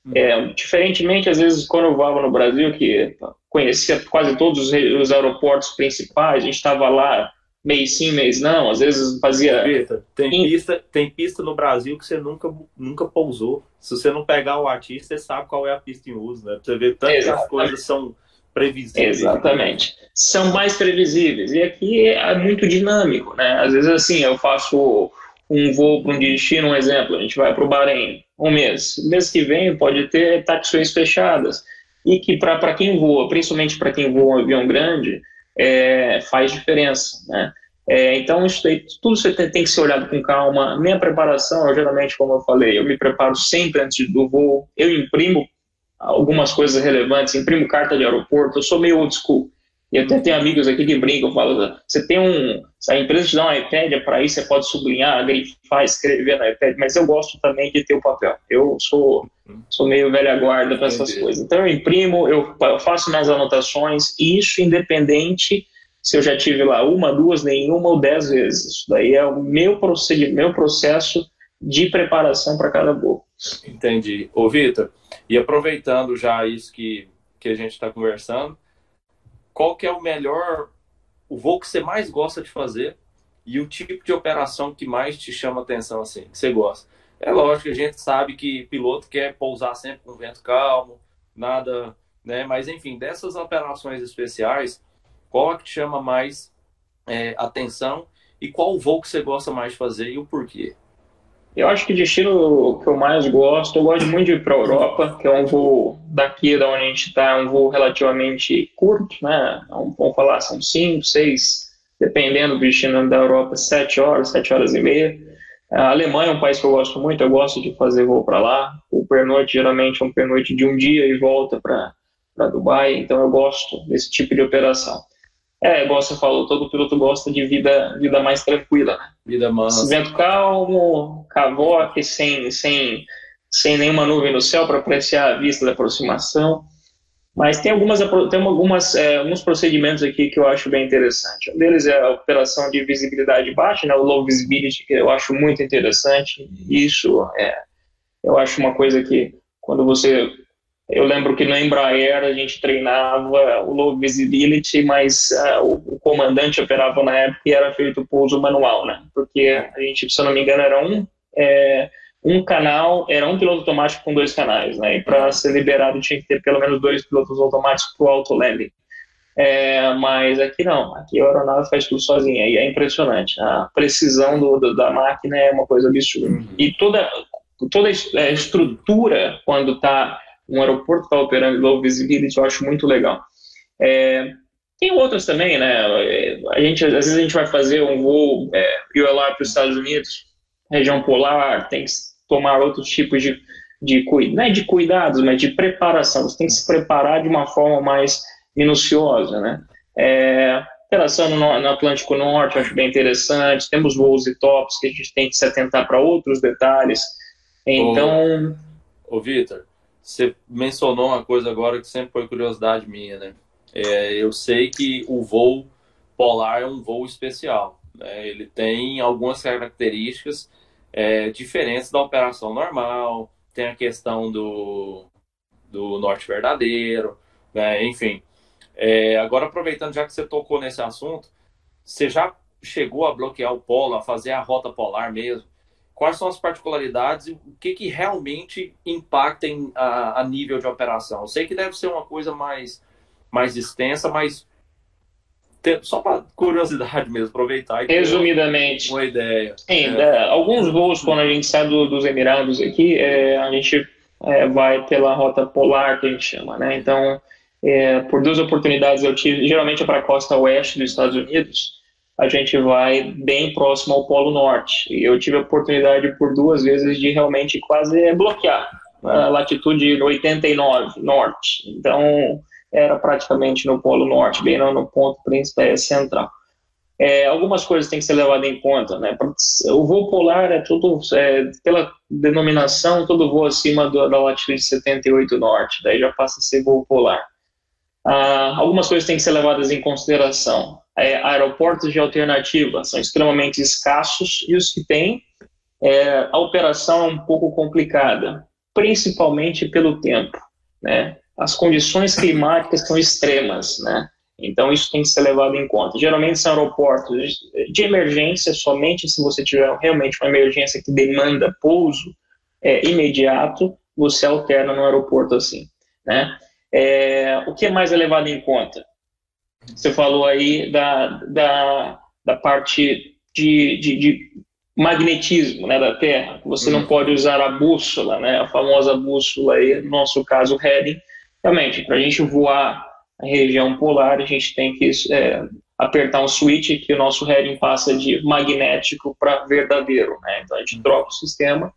Uhum. É, diferentemente, às vezes, quando eu voava no Brasil, que conhecia quase todos os aeroportos principais, a gente estava lá mês sim, mês não, às vezes fazia... tem, pista, tem pista no Brasil que você nunca, nunca pousou. Se você não pegar o artista, você sabe qual é a pista em uso, né? Você vê tantas que as coisas são previsíveis. Exatamente. São mais previsíveis. E aqui é muito dinâmico, né? Às vezes, assim, eu faço um voo para um destino, um exemplo, a gente vai para o Bahrein, um mês. Mês que vem pode ter taxões fechadas e que para quem voa, principalmente para quem voa um avião grande, é, faz diferença, né? É, então, isso daí, tudo você tem, tem, que ser olhado com calma. Minha preparação, eu, geralmente, como eu falei, eu me preparo sempre antes do voo. Eu imprimo algumas coisas relevantes, imprimo carta de aeroporto. Eu sou meio old school. E até tenho amigos aqui que brincam, falam, você tem um, se a empresa te dá um iPad, é para isso você pode sublinhar, grifar, escrever no iPad, mas eu gosto também de ter o papel. Eu sou, sou meio velha guarda para essas coisas. Então eu imprimo, eu faço minhas anotações, e isso independente se eu já tive lá uma, duas, nenhuma ou dez vezes. Isso daí é o meu procedimento, meu processo de preparação para cada voo. Entendi. Ô, Vitor, e aproveitando já isso que, que a gente está conversando, qual que é o melhor, o voo que você mais gosta de fazer e o tipo de operação que mais te chama atenção, assim, que você gosta? É lógico que a gente sabe que piloto quer pousar sempre com vento calmo, nada, né? Mas, enfim, dessas operações especiais, qual é que te chama mais é, atenção e qual o voo que você gosta mais de fazer e o porquê? Eu acho que o destino que eu mais gosto, eu gosto muito de ir para a Europa, que é um voo daqui da onde a gente está, é um voo relativamente curto, né? Vamos falar, são cinco, seis, dependendo do destino da Europa, sete horas, sete horas e meia. A Alemanha é um país que eu gosto muito, eu gosto de fazer voo para lá. O pernoite geralmente é um pernoite de um dia e volta para Dubai, então eu gosto desse tipo de operação. É, igual você falou, todo piloto gosta de vida, vida mais tranquila, né? Vida mansa. Vento calmo, cavoque, sem, sem, sem nenhuma nuvem no céu para apreciar a vista da aproximação. Mas tem, algumas, tem algumas, é, alguns procedimentos aqui que eu acho bem interessante. Um deles é a operação de visibilidade baixa, né, o low visibility, que eu acho muito interessante. Isso é, eu acho uma coisa que quando você eu lembro que na Embraer a gente treinava o low visibility, mas uh, o, o, comandante operava na época e era feito pouso manual, né? Porque a gente, se eu não me engano, era um, é, um canal, era um piloto automático com dois canais, né? E para ser liberado tinha que ter pelo menos dois pilotos automáticos para o auto landing. É, mas aqui não, aqui a aeronave faz tudo sozinha e é impressionante. A precisão do, do, da máquina é uma coisa absurda. Uhum. E toda, toda a estrutura, quando está um aeroporto está operando low visibility, eu acho muito legal. É, tem outras também, né? A gente, às vezes a gente vai fazer um voo é, ULR para os Estados Unidos, região polar, tem que tomar outros tipos de, de, não é de cuidados, mas de preparação. Você tem que se preparar de uma forma mais minuciosa, né? É, operação no, no, Atlântico Norte, eu acho bem interessante. Temos voos e tops que a gente tem que se atentar para outros detalhes. Então. Ô, ô Vitor, você mencionou uma coisa agora que sempre foi curiosidade minha, né? É, eu sei que o voo polar é um voo especial. Né? Ele tem algumas características é, diferentes da operação normal. Tem a questão do, do norte verdadeiro, né? enfim. É, agora, aproveitando já que você tocou nesse assunto, você já chegou a bloquear o polo, a fazer a rota polar mesmo? Quais são as particularidades e o que, que realmente impacta em, a, a, nível de operação. Eu sei que deve ser uma coisa mais, mais extensa, mas só para curiosidade (laughs) mesmo, aproveitar Resumidamente. uma ideia. Sim, é. É, alguns voos, quando a gente sai do, dos Emirados aqui, é, a gente é, vai pela rota polar, que a gente chama, né? Então, é, por duas oportunidades eu tive, geralmente é para a costa oeste dos Estados Unidos, a gente vai bem próximo ao Polo Norte. E eu tive a oportunidade por duas vezes de realmente quase bloquear a latitude 89 norte. Então, era praticamente no Polo Norte, bem no ponto principal central. É, algumas coisas têm que ser levadas em conta, né? O voo polar é tudo, é, pela denominação, todo voo acima do, da latitude 78 norte, daí já passa a ser voo polar. Ah, algumas coisas têm que ser levadas em consideração é, aeroportos de alternativa são extremamente escassos e os que têm, é, a operação é um pouco complicada, principalmente pelo tempo. Né? As condições climáticas são extremas, né? então isso tem que ser levado em conta. Geralmente são aeroportos de emergência, somente se você tiver realmente uma emergência que demanda pouso é, imediato, você alterna no aeroporto assim. Né? É, o que mais é levado em conta? Você falou aí da, da, da parte de, de, de magnetismo né, da Terra. Você uhum. não pode usar a bússola, né, a famosa bússola aí, no nosso caso, o heading. Realmente, para a gente voar a região polar, a gente tem que é, apertar um switch que o nosso heading passa de magnético para verdadeiro. Né? Então a gente troca o sistema.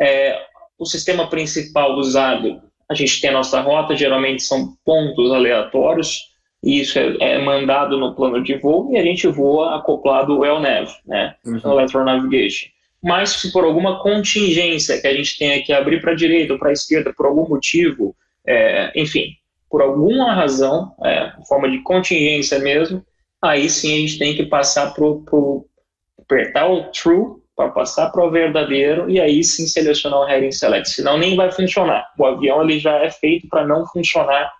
É, o sistema principal usado, a gente tem a nossa rota, geralmente são pontos aleatórios e isso é, é, mandado no plano de voo e a gente voa acoplado ao ELNAV, né, uhum. Electronavigation. Mas se por alguma contingência que a gente tenha que abrir para a direita ou para a esquerda por algum motivo, é, enfim, por alguma razão, é, forma de contingência mesmo, aí sim a gente tem que passar para apertar o true para passar para o verdadeiro e aí sim selecionar o heading select, senão nem vai funcionar. O avião ele já é feito para não funcionar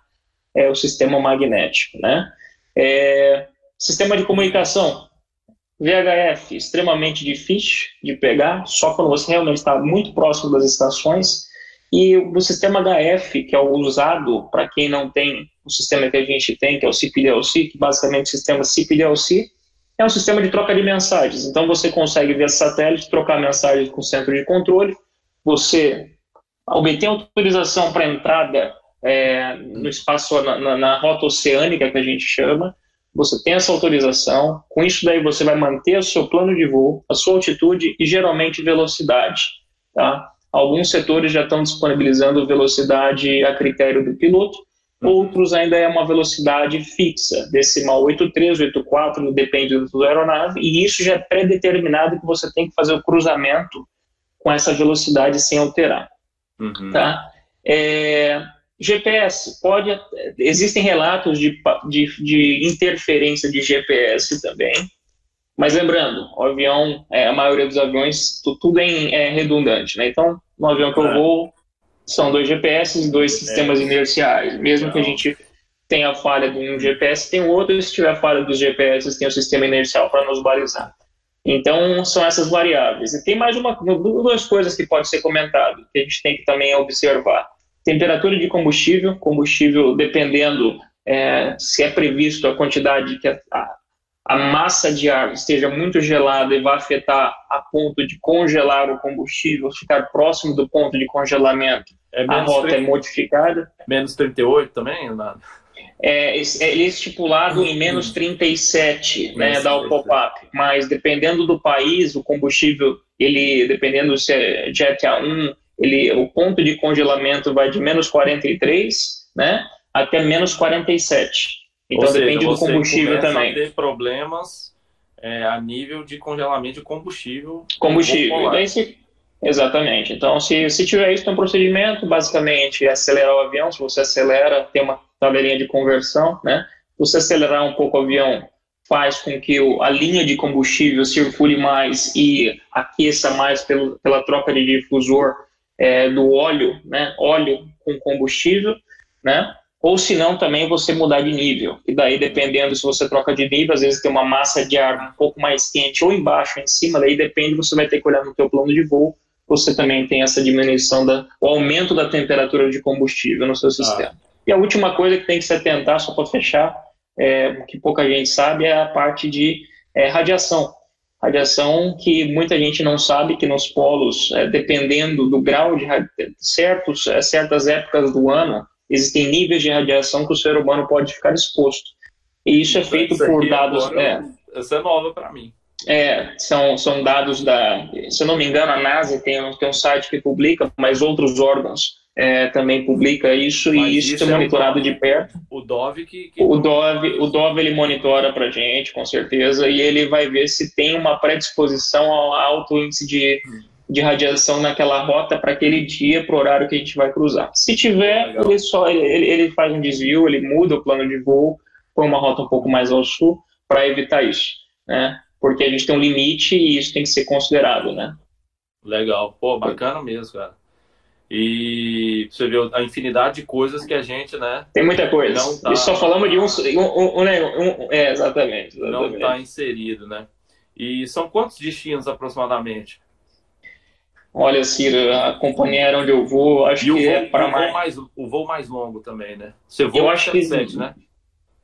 é, o sistema magnético, né? É, sistema de comunicação, VHF, extremamente difícil de pegar, só quando você realmente está muito próximo das estações. E o sistema HF, que é o usado para quem não tem o sistema que a gente tem, que é o CPDLC, que basicamente o sistema CPDLC é um sistema de troca de mensagens. Então você consegue via satélite trocar mensagens com o centro de controle, você obtém autorização para entrada é, no espaço, na, na, na rota oceânica que a gente chama, você tem essa autorização, com isso daí você vai manter o seu plano de voo, a sua altitude e geralmente velocidade. Tá? Alguns setores já estão disponibilizando velocidade a critério do piloto, outros ainda é uma velocidade fixa, decimal 83, 84, depende da aeronave, e isso já é pré-determinado que você tem que fazer o cruzamento com essa velocidade sem alterar. Uhum. Tá? É, GPS, pode, existem relatos de, de, de, interferência de GPS também, mas lembrando, o avião, é, a maioria dos aviões, tudo é, é redundante, né? Então, no avião que eu é. vou, são dois GPS e dois sistemas inerciais. Mesmo que a gente tenha falha de um GPS, tem outro, e se tiver falha dos GPS, tem o sistema inercial para nos balizar. Então, são essas variáveis. E tem mais uma, duas coisas que pode ser comentado, que a gente tem que também observar temperatura de combustível, combustível dependendo é, se é previsto a quantidade que a, a, massa de ar esteja muito gelada e vai afetar a ponto de congelar o combustível, ficar próximo do ponto de congelamento, é a rota 30, é modificada. Menos 38 também, nada? É, ele é estipulado em menos 37, né, da pop-up, mas dependendo do país, o combustível, ele, dependendo se é Jet A1 ele, o ponto de congelamento vai de menos 43 né, até menos 47. Então seja, depende do combustível também. A ter problemas é, a nível de congelamento de combustível. Combustível. Então, se, exatamente. Então, se, se tiver isso, tem um procedimento, basicamente, é acelerar o avião. Se você acelera, tem uma tabelinha de conversão, né? Você acelerar um pouco o avião, faz com que o, a linha de combustível circule mais e aqueça mais pelo, pela troca de difusor é, do óleo, né, óleo com combustível, né, ou se não também você mudar de nível. E daí, dependendo se você troca de nível, às vezes tem uma massa de ar um pouco mais quente ou embaixo ou em cima, daí depende, você vai ter que olhar no teu plano de voo, você também tem essa diminuição, da, o aumento da temperatura de combustível no seu ah. sistema. Ah. E a última coisa que tem que se atentar, só para fechar, é, que pouca gente sabe, é a parte de é, radiação radiação que muita gente não sabe que nos polos, é, dependendo do grau de certos, é, certas épocas do ano, existem níveis de radiação que o ser humano pode ficar exposto. E isso é feito isso por dados. Agora, é, essa é nova para mim. É, são, são dados da. Se eu não me engano, a NASA tem, tem um site que publica, mas outros órgãos é, também publica isso Mas e isso, isso é monitorado é de perto. O Dove que, que... o Dove o Dove ele monitora para gente com certeza e ele vai ver se tem uma predisposição ao alto índice de, de radiação naquela rota para aquele dia para o horário que a gente vai cruzar. Se tiver ele só ele, ele faz um desvio, ele muda o plano de voo, põe uma rota um pouco mais ao sul para evitar isso, né? Porque a gente tem um limite e isso tem que ser considerado, né? Legal, pô, bacana mesmo, cara. E você vê a infinidade de coisas que a gente, né? Tem muita coisa. Não tá, e só falamos de um, um, um, um é, exatamente, exatamente. Não está inserido, né? E são quantos destinos aproximadamente? Olha, Ciro, a companhia era onde eu vou, acho e que voo, é para mais... mais... O voo mais longo também, né? Você voa eu acho 77, que... né?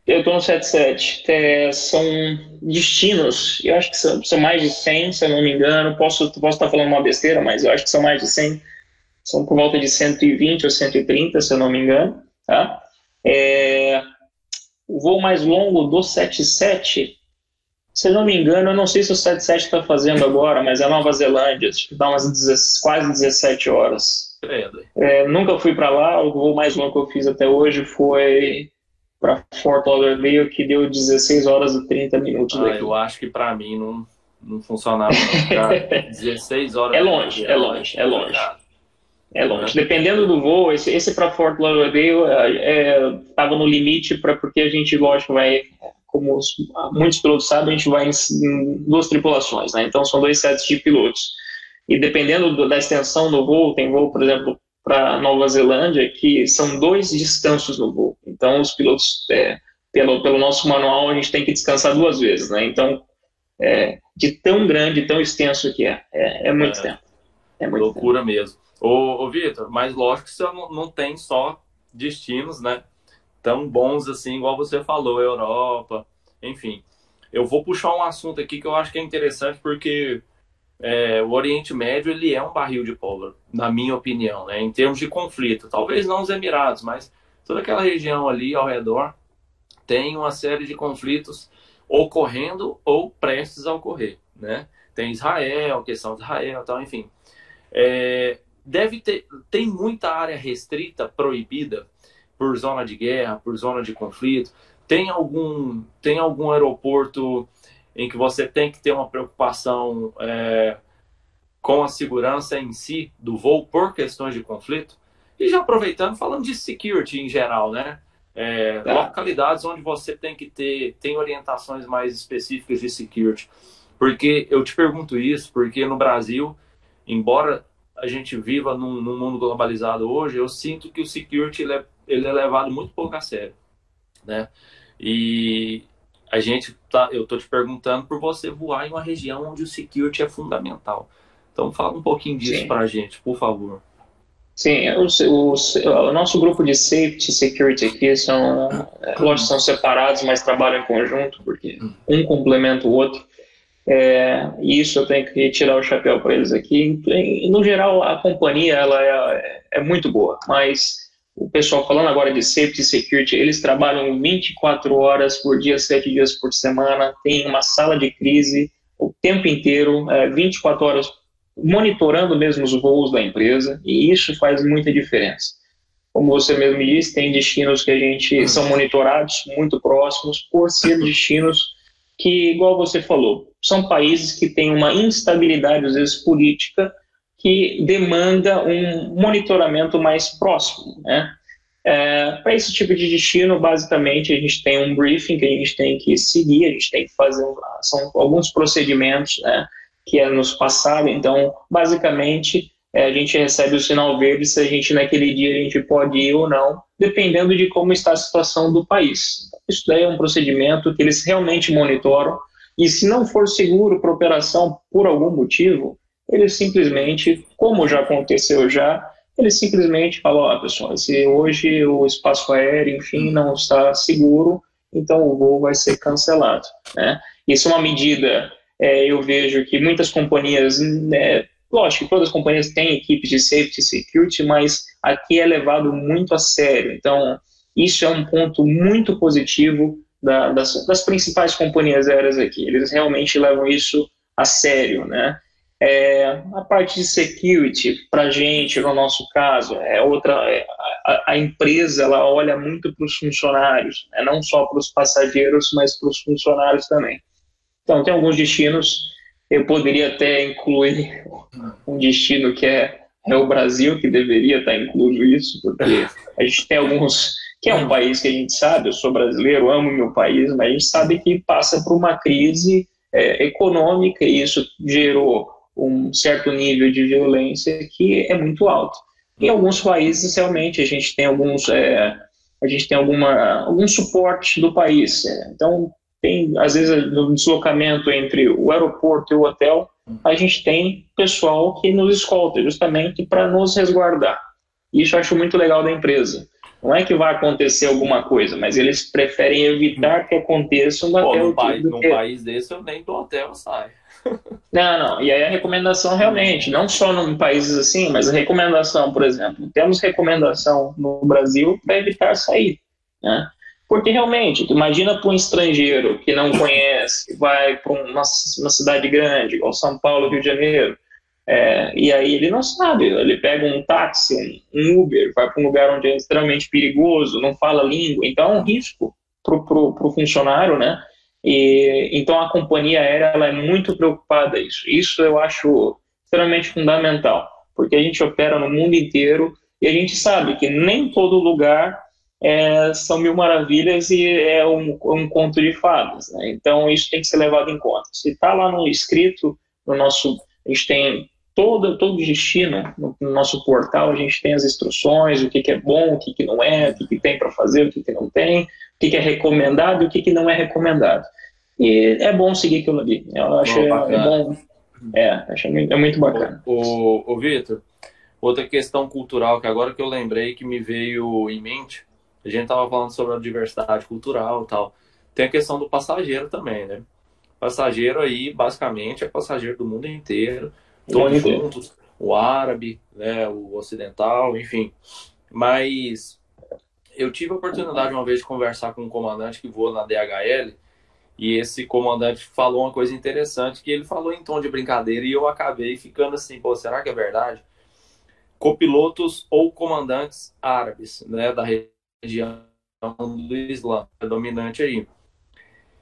Eu estou no 77. É, são destinos, eu acho que são, são, mais de 100, se eu não me engano. Posso, posso estar falando uma besteira, mas eu acho que são mais de 100 são por volta de 120 ou 130, se eu não me engano. Tá? É, o voo mais longo do 77, se eu não me engano, eu não sei se o 77 está fazendo agora, mas é Nova Zelândia, acho que dá umas 10, quase 17 horas. É, nunca fui para lá, o voo mais longo que eu fiz até hoje foi para Fort Lauderdale, que deu 16 horas e 30 minutos. Ah, eu acho que para mim não, não funcionava. Não. 16 (laughs) horas. É longe, é longe, é longe. É longe. Dependendo do voo, esse, esse para Fort Lauderdale estava é, é no limite para porque a gente, lógico, vai como os, muitos pilotos sabem, a gente vai em, em duas tripulações, né? Então são dois sets de pilotos. E dependendo do, da extensão do voo, tem voo, por exemplo, para Nova Zelândia, que são dois descansos no voo. Então os pilotos, é, pelo, pelo nosso manual, a gente tem que descansar duas vezes, né? Então, é, de tão grande, tão extenso que é, é, é muito é, tempo. É muito loucura tempo. mesmo. Ô, ô Vitor, mas lógico que você não, não tem só destinos, né? Tão bons assim, igual você falou, Europa, enfim. Eu vou puxar um assunto aqui que eu acho que é interessante porque é, o Oriente Médio ele é um barril de pólvora, na minha opinião, né? em termos de conflito. Talvez não os Emirados, mas toda aquela região ali ao redor tem uma série de conflitos ocorrendo ou prestes a ocorrer. Né? Tem Israel, questão de Israel, tal, enfim. É, deve ter, tem muita área restrita, proibida por zona de guerra, por zona de conflito. Tem algum, tem algum aeroporto em que você tem que ter uma preocupação é, com a segurança em si do voo por questões de conflito? E já aproveitando, falando de security em geral, né? É, tá. Localidades onde você tem que ter, tem orientações mais específicas de security. Porque eu te pergunto isso, porque no Brasil, embora a gente viva num, num, mundo globalizado hoje, eu sinto que o security ele é, ele é levado muito pouco a sério, né? E a gente tá, eu tô te perguntando por você voar em uma região onde o security é fundamental. Então fala um pouquinho disso para a gente, por favor. Sim, o, o, o, nosso grupo de safety security aqui são, é, lógico, são separados, mas trabalham em conjunto, porque hum. um complementa o outro. É, isso eu tenho que tirar o chapéu para eles aqui. No geral, a companhia ela é, é, muito boa, mas o pessoal falando agora de safety security, eles trabalham 24 horas por dia, 7 dias por semana, tem uma sala de crise o tempo inteiro, é, 24 horas monitorando mesmo os voos da empresa, e isso faz muita diferença. Como você mesmo disse, tem destinos que a gente são monitorados muito próximos por ser destinos que, igual você falou, são países que têm uma instabilidade, às vezes, política, que demanda um monitoramento mais próximo. Né? É, Para esse tipo de destino, basicamente, a gente tem um briefing que a gente tem que seguir, a gente tem que fazer são alguns procedimentos né, que é nos passado. Então, basicamente, é, a gente recebe o sinal verde se a gente, naquele dia, a gente pode ir ou não, dependendo de como está a situação do país. Isso daí é um procedimento que eles realmente monitoram e se não for seguro para operação por algum motivo, eles simplesmente, como já aconteceu já, eles simplesmente falam, ó, oh, pessoal, se hoje o espaço aéreo, enfim, não está seguro, então o voo vai ser cancelado, né? Isso é uma medida, é, eu vejo que muitas companhias, né, lógico que todas as companhias têm equipes de safety e security, mas aqui é levado muito a sério, então isso é um ponto muito positivo da, das, das, principais companhias aéreas aqui. Eles realmente levam isso a sério, né? É, a parte de security, para gente, no nosso caso, é outra. É, a, a, empresa ela olha muito para os funcionários, né? não só para os passageiros, mas para os funcionários também. Então, tem alguns destinos. Eu poderia até incluir um destino que é, é o Brasil, que deveria estar incluso isso, porque a gente tem alguns que é um país que a gente sabe, eu sou brasileiro, amo meu país, mas a gente sabe que passa por uma crise é, econômica e isso gerou um certo nível de violência que é muito alto. Em alguns países, realmente, a gente tem alguns, é, a gente tem alguma, algum suporte do país. É. Então, tem, às vezes, no deslocamento entre o aeroporto e o hotel, a gente tem pessoal que nos escolta, justamente para nos resguardar. Isso eu acho muito legal da empresa. Não é que vai acontecer alguma coisa, mas eles preferem evitar que aconteça um Pô, hotel. Num, país, num que... país desse, eu nem do hotel saio. (laughs) Não, não. E aí a recomendação realmente, não só em países assim, mas a recomendação, por exemplo, temos recomendação no Brasil para evitar sair, né? Porque realmente, imagina para um estrangeiro que não conhece, vai para uma, uma cidade grande, igual São Paulo, Rio de Janeiro, é, e aí ele não sabe, ele pega um táxi, um Uber, vai para um lugar onde é extremamente perigoso, não fala língua, então é um risco para o funcionário, né? E, então a companhia aérea ela é muito preocupada isso. Isso eu acho extremamente fundamental, porque a gente opera no mundo inteiro e a gente sabe que nem todo lugar é, são mil maravilhas e é um, um conto de fadas. Né? Então, isso tem que ser levado em conta. Se está lá no escrito, no nosso, a gente tem todo, todo o destino no, no, nosso portal, a gente tem as instruções, o que, que é bom, o que, que não é, o que, que tem para fazer, o que, que não tem, o que, que é recomendado e o que, que não é recomendado. E é bom seguir aquilo ali. Eu acho é, é bom. É, acho é muito bacana. O, o, o Vitor, outra questão cultural que agora que eu lembrei que me veio em mente, a gente estava falando sobre a diversidade cultural e tal. Tem a questão do passageiro também, né? Passageiro aí, basicamente, é passageiro do mundo inteiro, todos juntos, o árabe, né, o ocidental, enfim. Mas eu tive a oportunidade uma vez de conversar com um comandante que voa na DHL e esse comandante falou uma coisa interessante que ele falou em tom de brincadeira e eu acabei ficando assim, pô, será que é verdade? Copilotos ou comandantes árabes, né, da região do Islã, dominante aí.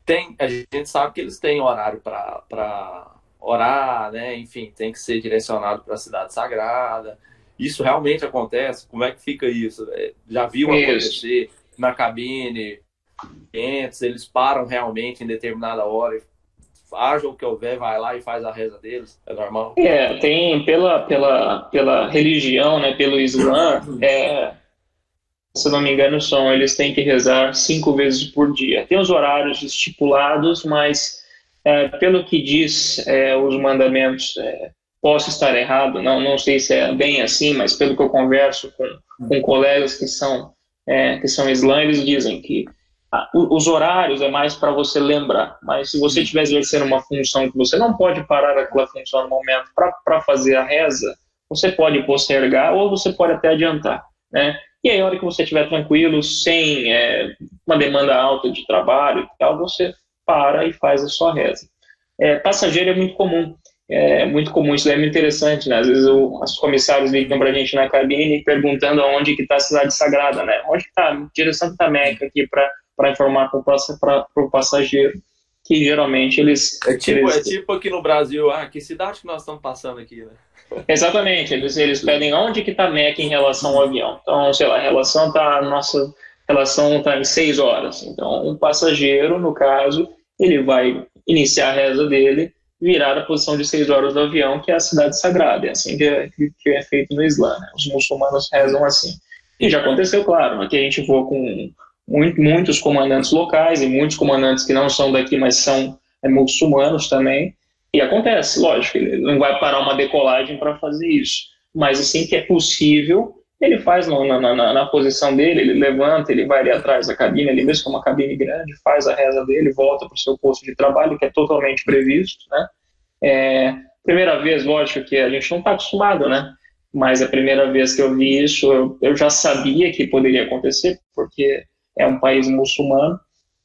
Tem, a gente sabe que eles têm horário para orar, né? Enfim, tem que ser direcionado para a cidade sagrada. Isso realmente acontece? Como é que fica isso? É, já viu isso. acontecer na cabine? clientes, eles param realmente em determinada hora, haja o que houver, vai lá e faz a reza deles, é normal? É, tem pela, pela, pela religião, né, pelo Islã, é, se não me engano, são, eles têm que rezar cinco vezes por dia. Tem os horários estipulados, mas é, pelo que diz é, os mandamentos, é, posso estar errado, não, não sei se é bem assim, mas pelo que eu converso com, com colegas que são, é, que são islã, eles dizem que os horários é mais para você lembrar, mas se você estiver exercendo uma função que você não pode parar aquela função no momento para fazer a reza, você pode postergar ou você pode até adiantar, né? E aí, a hora que você estiver tranquilo, sem é, uma demanda alta de trabalho e tal, você para e faz a sua reza. É, passageiro é muito comum, é muito comum, isso é muito interessante, né? Às vezes o, os comissários ligam para a gente na cabine perguntando aonde que está a cidade sagrada, né? Onde está? Direção da Meca aqui para informar para o passageiro que geralmente eles é tipo eles... é tipo aqui no Brasil ah que cidade que nós estamos passando aqui né exatamente eles eles pedem onde que está Meca em relação ao avião então sei lá a relação tá nossa relação está em seis horas então um passageiro no caso ele vai iniciar a reza dele virar a posição de seis horas do avião que é a cidade sagrada é assim que é, que é feito no Islã né? os muçulmanos rezam assim e já aconteceu claro aqui a gente voa com muito, muitos comandantes locais e muitos comandantes que não são daqui, mas são é, muçulmanos também. E acontece, lógico, ele não vai parar uma decolagem para fazer isso. Mas assim que é possível, ele faz na, na, na, na, posição dele, ele levanta, ele vai ali atrás da cabine, ele mesmo com uma cabine grande, faz a reza dele, volta para o seu posto de trabalho, que é totalmente previsto, né? É, primeira vez, lógico que a gente não está acostumado, né? Mas a primeira vez que eu vi isso, eu, eu já sabia que poderia acontecer, porque é um país muçulmano,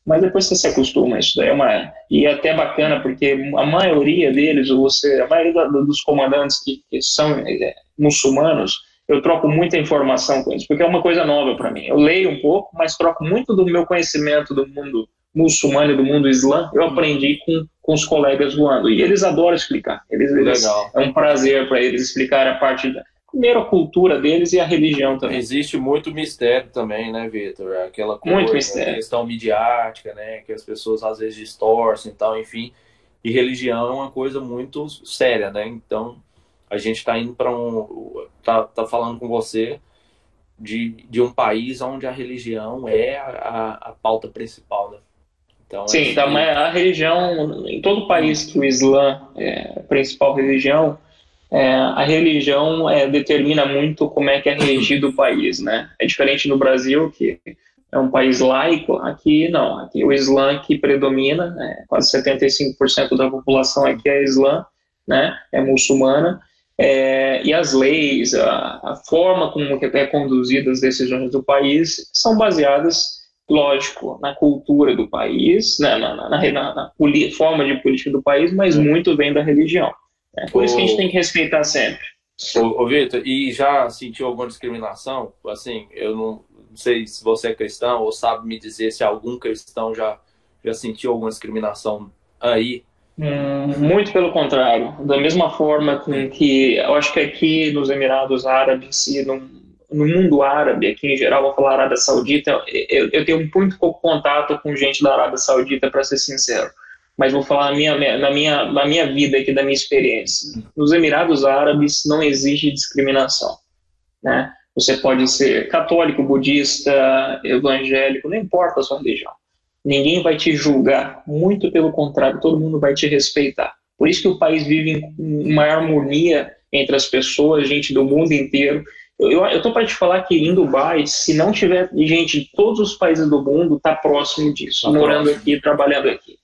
mas depois você se acostuma, isso daí é uma... E é até bacana, porque a maioria deles, você, a maioria dos comandantes que, que são é, muçulmanos, eu troco muita informação com eles, porque é uma coisa nova para mim. Eu leio um pouco, mas troco muito do meu conhecimento do mundo muçulmano e do mundo islã, eu aprendi com, com os colegas voando. E eles adoram explicar. Eles, eles é um prazer para eles explicar a parte da, primeiro a cultura deles e a religião também. Existe muito mistério também, né, Vitor? Aquela coisa, muito mistério. questão midiática, né, que as pessoas às vezes distorcem e tal, enfim. E religião é uma coisa muito séria, né? Então, a gente está indo para um tá, tá falando com você de, de um país onde a religião é a, a pauta principal, né? Então, Sim, é então, a religião, em todo país que o Islã é a principal religião, é, a religião é, determina muito como é que é regido o país, né? É diferente no Brasil, que é um país laico, aqui não, aqui o Islã que predomina, né? quase 75% da população aqui é Islã, né? É muçulmana, é, e as leis, a, a forma como é conduzida as decisões do país são baseadas lógico, na cultura do país, né, na, na, na, na, forma de política do país, mas muito vem da religião. É por isso que a gente tem que respeitar sempre. Ô, ô Vitor, e já sentiu alguma discriminação? Assim, eu não, não sei se você é cristão ou sabe me dizer se algum cristão já, já sentiu alguma discriminação aí. Hum, muito pelo contrário. Da mesma forma que eu acho que aqui nos Emirados Árabes e no, no mundo árabe, aqui em geral, vou falar Arábia Saudita, eu, eu tenho muito pouco contato com gente da Arábia Saudita, para ser sincero. Mas vou falar na minha, na, minha, na minha vida aqui, da minha experiência. Nos Emirados Árabes não existe discriminação. Né? Você pode ser católico, budista, evangélico, não importa a sua religião. Ninguém vai te julgar, muito pelo contrário, todo mundo vai te respeitar. Por isso que o país vive em uma harmonia entre as pessoas, gente do mundo inteiro. Eu estou para te falar que em Dubai, se não tiver gente de todos os países do mundo, está próximo disso, tá morando próximo. aqui, trabalhando aqui.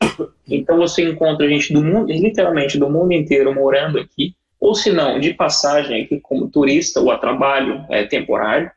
Então você encontra gente do mundo, literalmente do mundo inteiro morando aqui, ou se não, de passagem aqui como turista ou a trabalho é, temporário.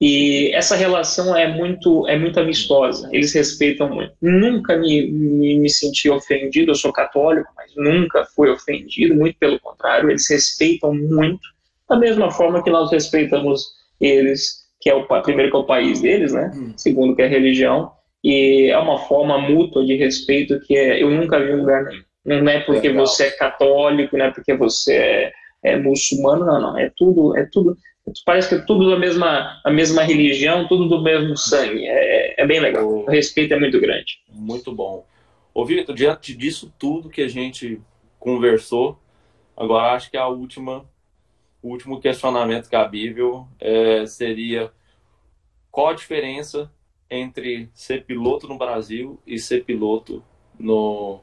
E essa relação é muito, é muito amistosa, eles respeitam muito. Nunca me, me, me senti ofendido, eu sou católico, mas nunca fui ofendido, muito pelo contrário, eles respeitam muito, da mesma forma que nós respeitamos eles, que é o primeiro que é o país deles, né? Hum. Segundo que é a religião, e é uma forma mútua de respeito que é, eu nunca vi em lugar nenhum. Não é porque você é católico, não é porque você é, é muçulmano, não, não. É tudo, é tudo parece que é tudo da mesma, a mesma religião, tudo do mesmo sangue. É, é bem legal. O respeito é muito grande. Muito bom. Ô, Victor, diante disso tudo que a gente conversou, agora acho que a última, o último questionamento cabível é, seria qual a diferença entre ser piloto no Brasil e ser piloto no,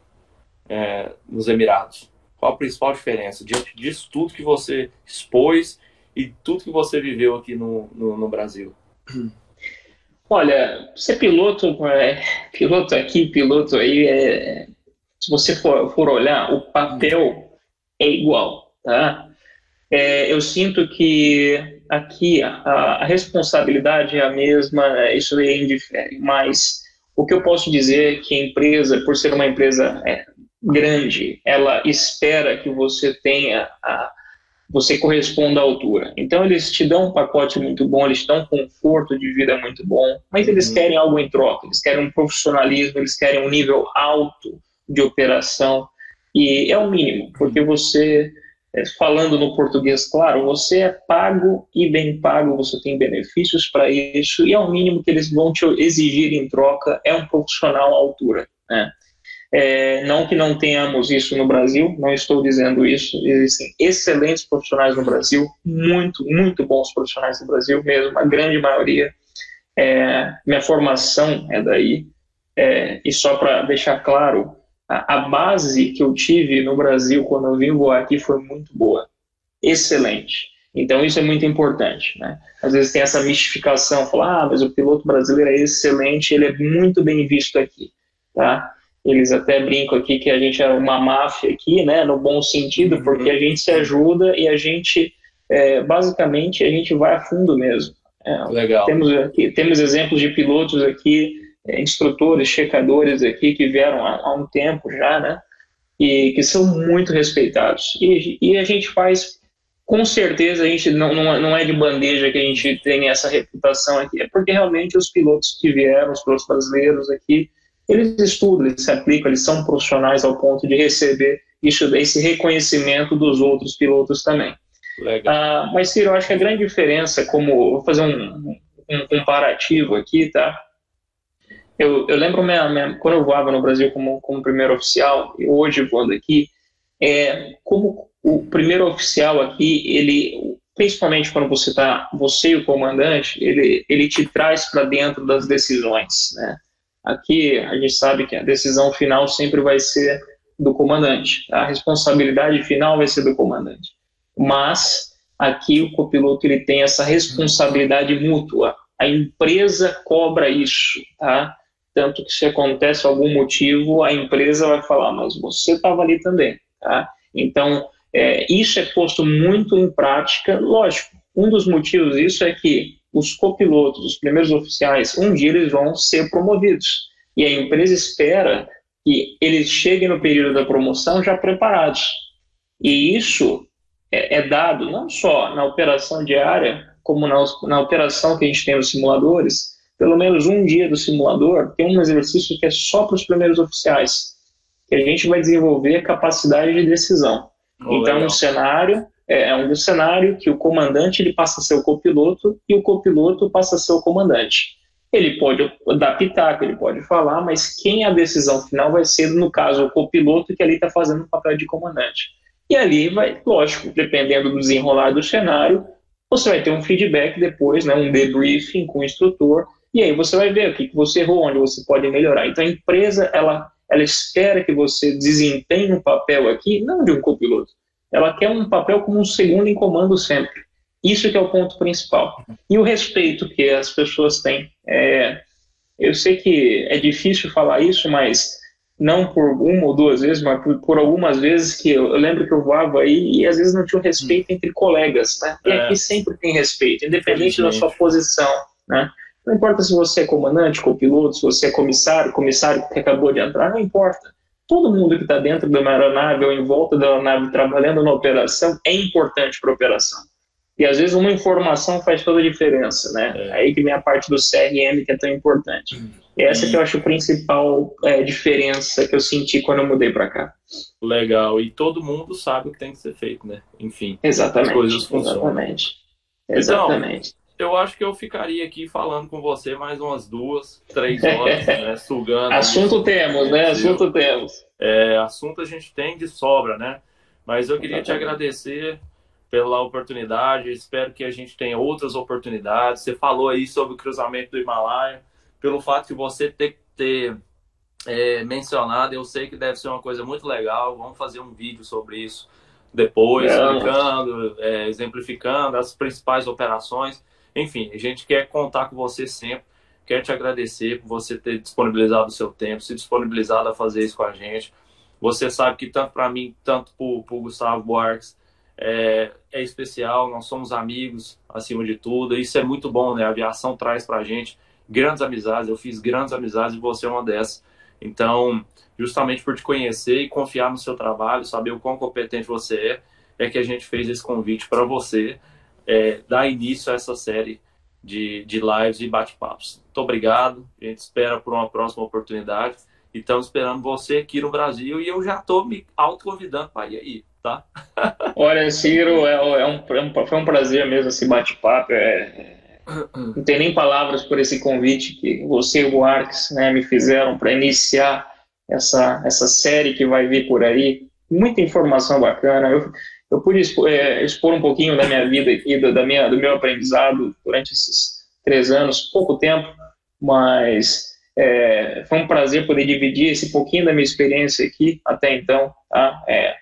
é, nos Emirados? Qual a principal diferença diante disso tudo que você expôs e tudo que você viveu aqui no, no, no Brasil? (clears throat) Olha, ser piloto, é, piloto aqui, piloto aí, é, se você for, for olhar, o papel é igual, tá? É, eu sinto que aqui a, a, responsabilidade é a mesma, isso aí indifere, mas o que eu posso dizer é que a empresa, por ser uma empresa é, grande, ela espera que você tenha a, você corresponda à altura. Então eles te dão um pacote muito bom, eles te dão um conforto de vida muito bom, mas eles uhum. querem algo em troca, eles querem um profissionalismo, eles querem um nível alto de operação e é o mínimo, porque você é, falando no português, claro, você é pago e bem pago, você tem benefícios para isso, e é o mínimo que eles vão te exigir em troca, é um profissional à altura. Né? É, não que não tenhamos isso no Brasil, não estou dizendo isso. Existem excelentes profissionais no Brasil, muito, muito bons profissionais no Brasil mesmo, a grande maioria. É, minha formação é daí. É, e só para deixar claro, a, a, base que eu tive no Brasil quando eu vim voar aqui foi muito boa, excelente. Então isso é muito importante. Né? Às vezes tem essa mistificação, falar, ah, mas o piloto brasileiro é excelente, ele é muito bem visto aqui. Tá? Eles até brincam aqui que a gente é uma máfia aqui, né, no bom sentido, porque a gente se ajuda e a gente, é, basicamente, a gente vai a fundo mesmo. É, Legal. Temos, aqui, temos exemplos de pilotos aqui, é, instrutores, checadores aqui que vieram há, há, um tempo já, né, e que são muito respeitados. E, e a gente faz, com certeza, a gente não, não, não é de bandeja que a gente tem essa reputação aqui, é porque realmente os pilotos que vieram, os pilotos brasileiros aqui, eles estudam, eles se aplicam, eles são profissionais ao ponto de receber isso, esse reconhecimento dos outros pilotos também. Legal. Uh, mas, Ciro, eu acho que a grande diferença, como vou fazer um, um comparativo aqui, tá? Eu, eu lembro minha, minha, quando eu voava no Brasil como, como primeiro oficial, e hoje voando aqui, é, como o primeiro oficial aqui, ele, principalmente quando você está, você e o comandante, ele, ele te traz para dentro das decisões, né? Aqui a gente sabe que a decisão final sempre vai ser do comandante, tá? a responsabilidade final vai ser do comandante. Mas aqui o copiloto ele tem essa responsabilidade mútua. A empresa cobra isso, tá? Tanto que se acontece algum motivo, a empresa vai falar, mas você estava ali também, tá? Então, é, isso é posto muito em prática, lógico. Um dos motivos disso é que os copilotos, os primeiros oficiais, um dia eles vão ser promovidos. E a empresa espera que eles cheguem no período da promoção já preparados. E isso é, é dado não só na operação diária, como na, na operação que a gente tem nos simuladores. Pelo menos um dia do simulador tem um exercício que é só para os primeiros oficiais, que a gente vai desenvolver capacidade de decisão. Oh, então, legal. um cenário é, é um cenário que o comandante ele passa a ser o copiloto e o copiloto passa a ser o comandante. Ele pode pitaco, ele pode falar, mas quem a decisão final vai ser, no caso, o copiloto que ali está fazendo o papel de comandante. E ali vai, lógico, dependendo do desenrolar do cenário, você vai ter um feedback depois, né, um debriefing com o instrutor, e aí você vai ver o que, que você errou, onde você pode melhorar. Então a empresa, ela, ela espera que você desempenhe um papel aqui, não de um copiloto, ela quer um papel como um segundo em comando sempre. Isso que é o ponto principal. E o respeito que as pessoas têm. É, eu sei que é difícil falar isso, mas não por uma ou duas vezes, mas por, por algumas vezes que eu, eu, lembro que eu voava aí e às vezes não tinha um respeito entre colegas, né? E é. aqui sempre tem respeito, independente da sua posição, né? Não importa se você é comandante, copiloto, se você é comissário, comissário que acabou de entrar, não importa todo mundo que está dentro de uma aeronave ou em volta da aeronave trabalhando na operação é importante para a operação. E às vezes uma informação faz toda a diferença, né? É. Aí que vem a parte do CRM que é tão importante. E essa que eu acho a principal é, diferença que eu senti quando eu mudei para cá. Legal. E todo mundo sabe o que tem que ser feito, né? Enfim. Exatamente. As coisas funcionam. Exatamente. Exatamente. Então, eu acho que eu ficaria aqui falando com você mais umas duas, três horas, (laughs) né? Sugando. assunto temos, né? Assunto temos. É, assunto a gente tem de sobra, né? Mas eu queria te agradecer pela oportunidade. Espero que a gente tenha outras oportunidades. Você falou aí sobre o cruzamento do Himalaia. Pelo fato de você ter, ter é, mencionado, eu sei que deve ser uma coisa muito legal. Vamos fazer um vídeo sobre isso depois, explicando, é, exemplificando as principais operações. Enfim, a gente quer contar com você sempre. Quer te agradecer por você ter disponibilizado o seu tempo, se disponibilizado a fazer isso com a gente. Você sabe que tanto para mim, tanto para o Gustavo Buarques, é, é, especial. Nós somos amigos, acima de tudo. Isso é muito bom, né? A aviação traz para a gente grandes amizades. Eu fiz grandes amizades e você é uma dessas. Então, justamente por te conhecer e confiar no seu trabalho, saber o quão competente você é, é que a gente fez esse convite para você é, dar início a essa série de, de lives e bate-papos. Muito obrigado. A gente espera por uma próxima oportunidade. E estamos esperando você aqui no Brasil e eu já estou me auto-convidando para ir aí, tá? (laughs) Olha, Ciro, é, é, é, um, foi um prazer mesmo esse bate-papo. É, não tem nem palavras por esse convite que você e o Arques né, me fizeram para iniciar essa, essa série que vai vir por aí. Muita informação bacana. Eu, eu pude expor, é, expor, um pouquinho da minha vida aqui, da minha, do meu aprendizado durante esses três anos, pouco tempo, mas é, foi um prazer poder dividir esse pouquinho da minha experiência aqui até então. Tá? É,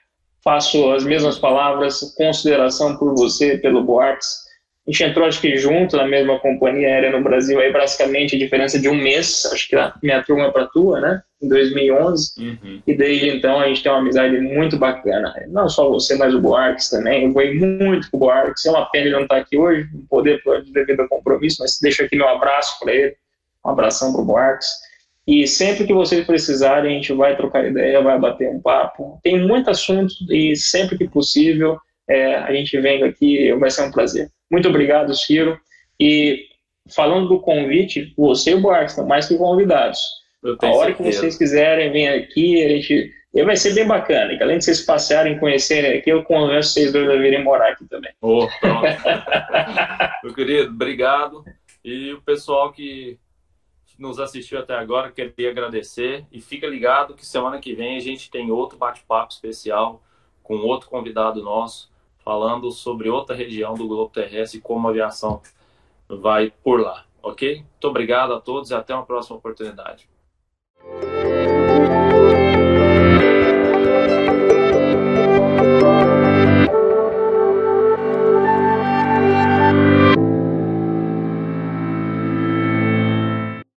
faço as mesmas palavras, consideração por você, pelo Boartes, a gente entrou, acho que junto na mesma companhia aérea no Brasil, aí basicamente a diferença de um mês, acho que a minha turma para tua, né? Em 2011. Uhum. E desde então a gente tem uma amizade muito bacana. Não só você, mas o Boarques também. Eu voei muito com o Boarques. É uma pena ele não estar tá aqui hoje, não poder por devido ao compromisso, mas deixo aqui meu abraço para ele. Um abração para o Boarques. E sempre que vocês precisarem, a gente vai trocar ideia, vai bater um papo. Tem muito assunto e sempre que possível é, a gente vem aqui, vai ser um prazer. Muito obrigado, Ciro. E falando do convite, você e o Buarque estão mais que convidados. A hora certeza. que vocês quiserem, vem aqui, a gente. E vai ser bem bacana. Que além de vocês passearem, conhecerem aqui, eu convenço vocês dois a virem morar aqui também. Oh, (laughs) Meu querido, obrigado. E o pessoal que nos assistiu até agora, queria agradecer. E fica ligado que semana que vem a gente tem outro bate-papo especial com outro convidado nosso falando sobre outra região do globo terrestre e como a aviação vai por lá, ok? Muito obrigado a todos e até uma próxima oportunidade.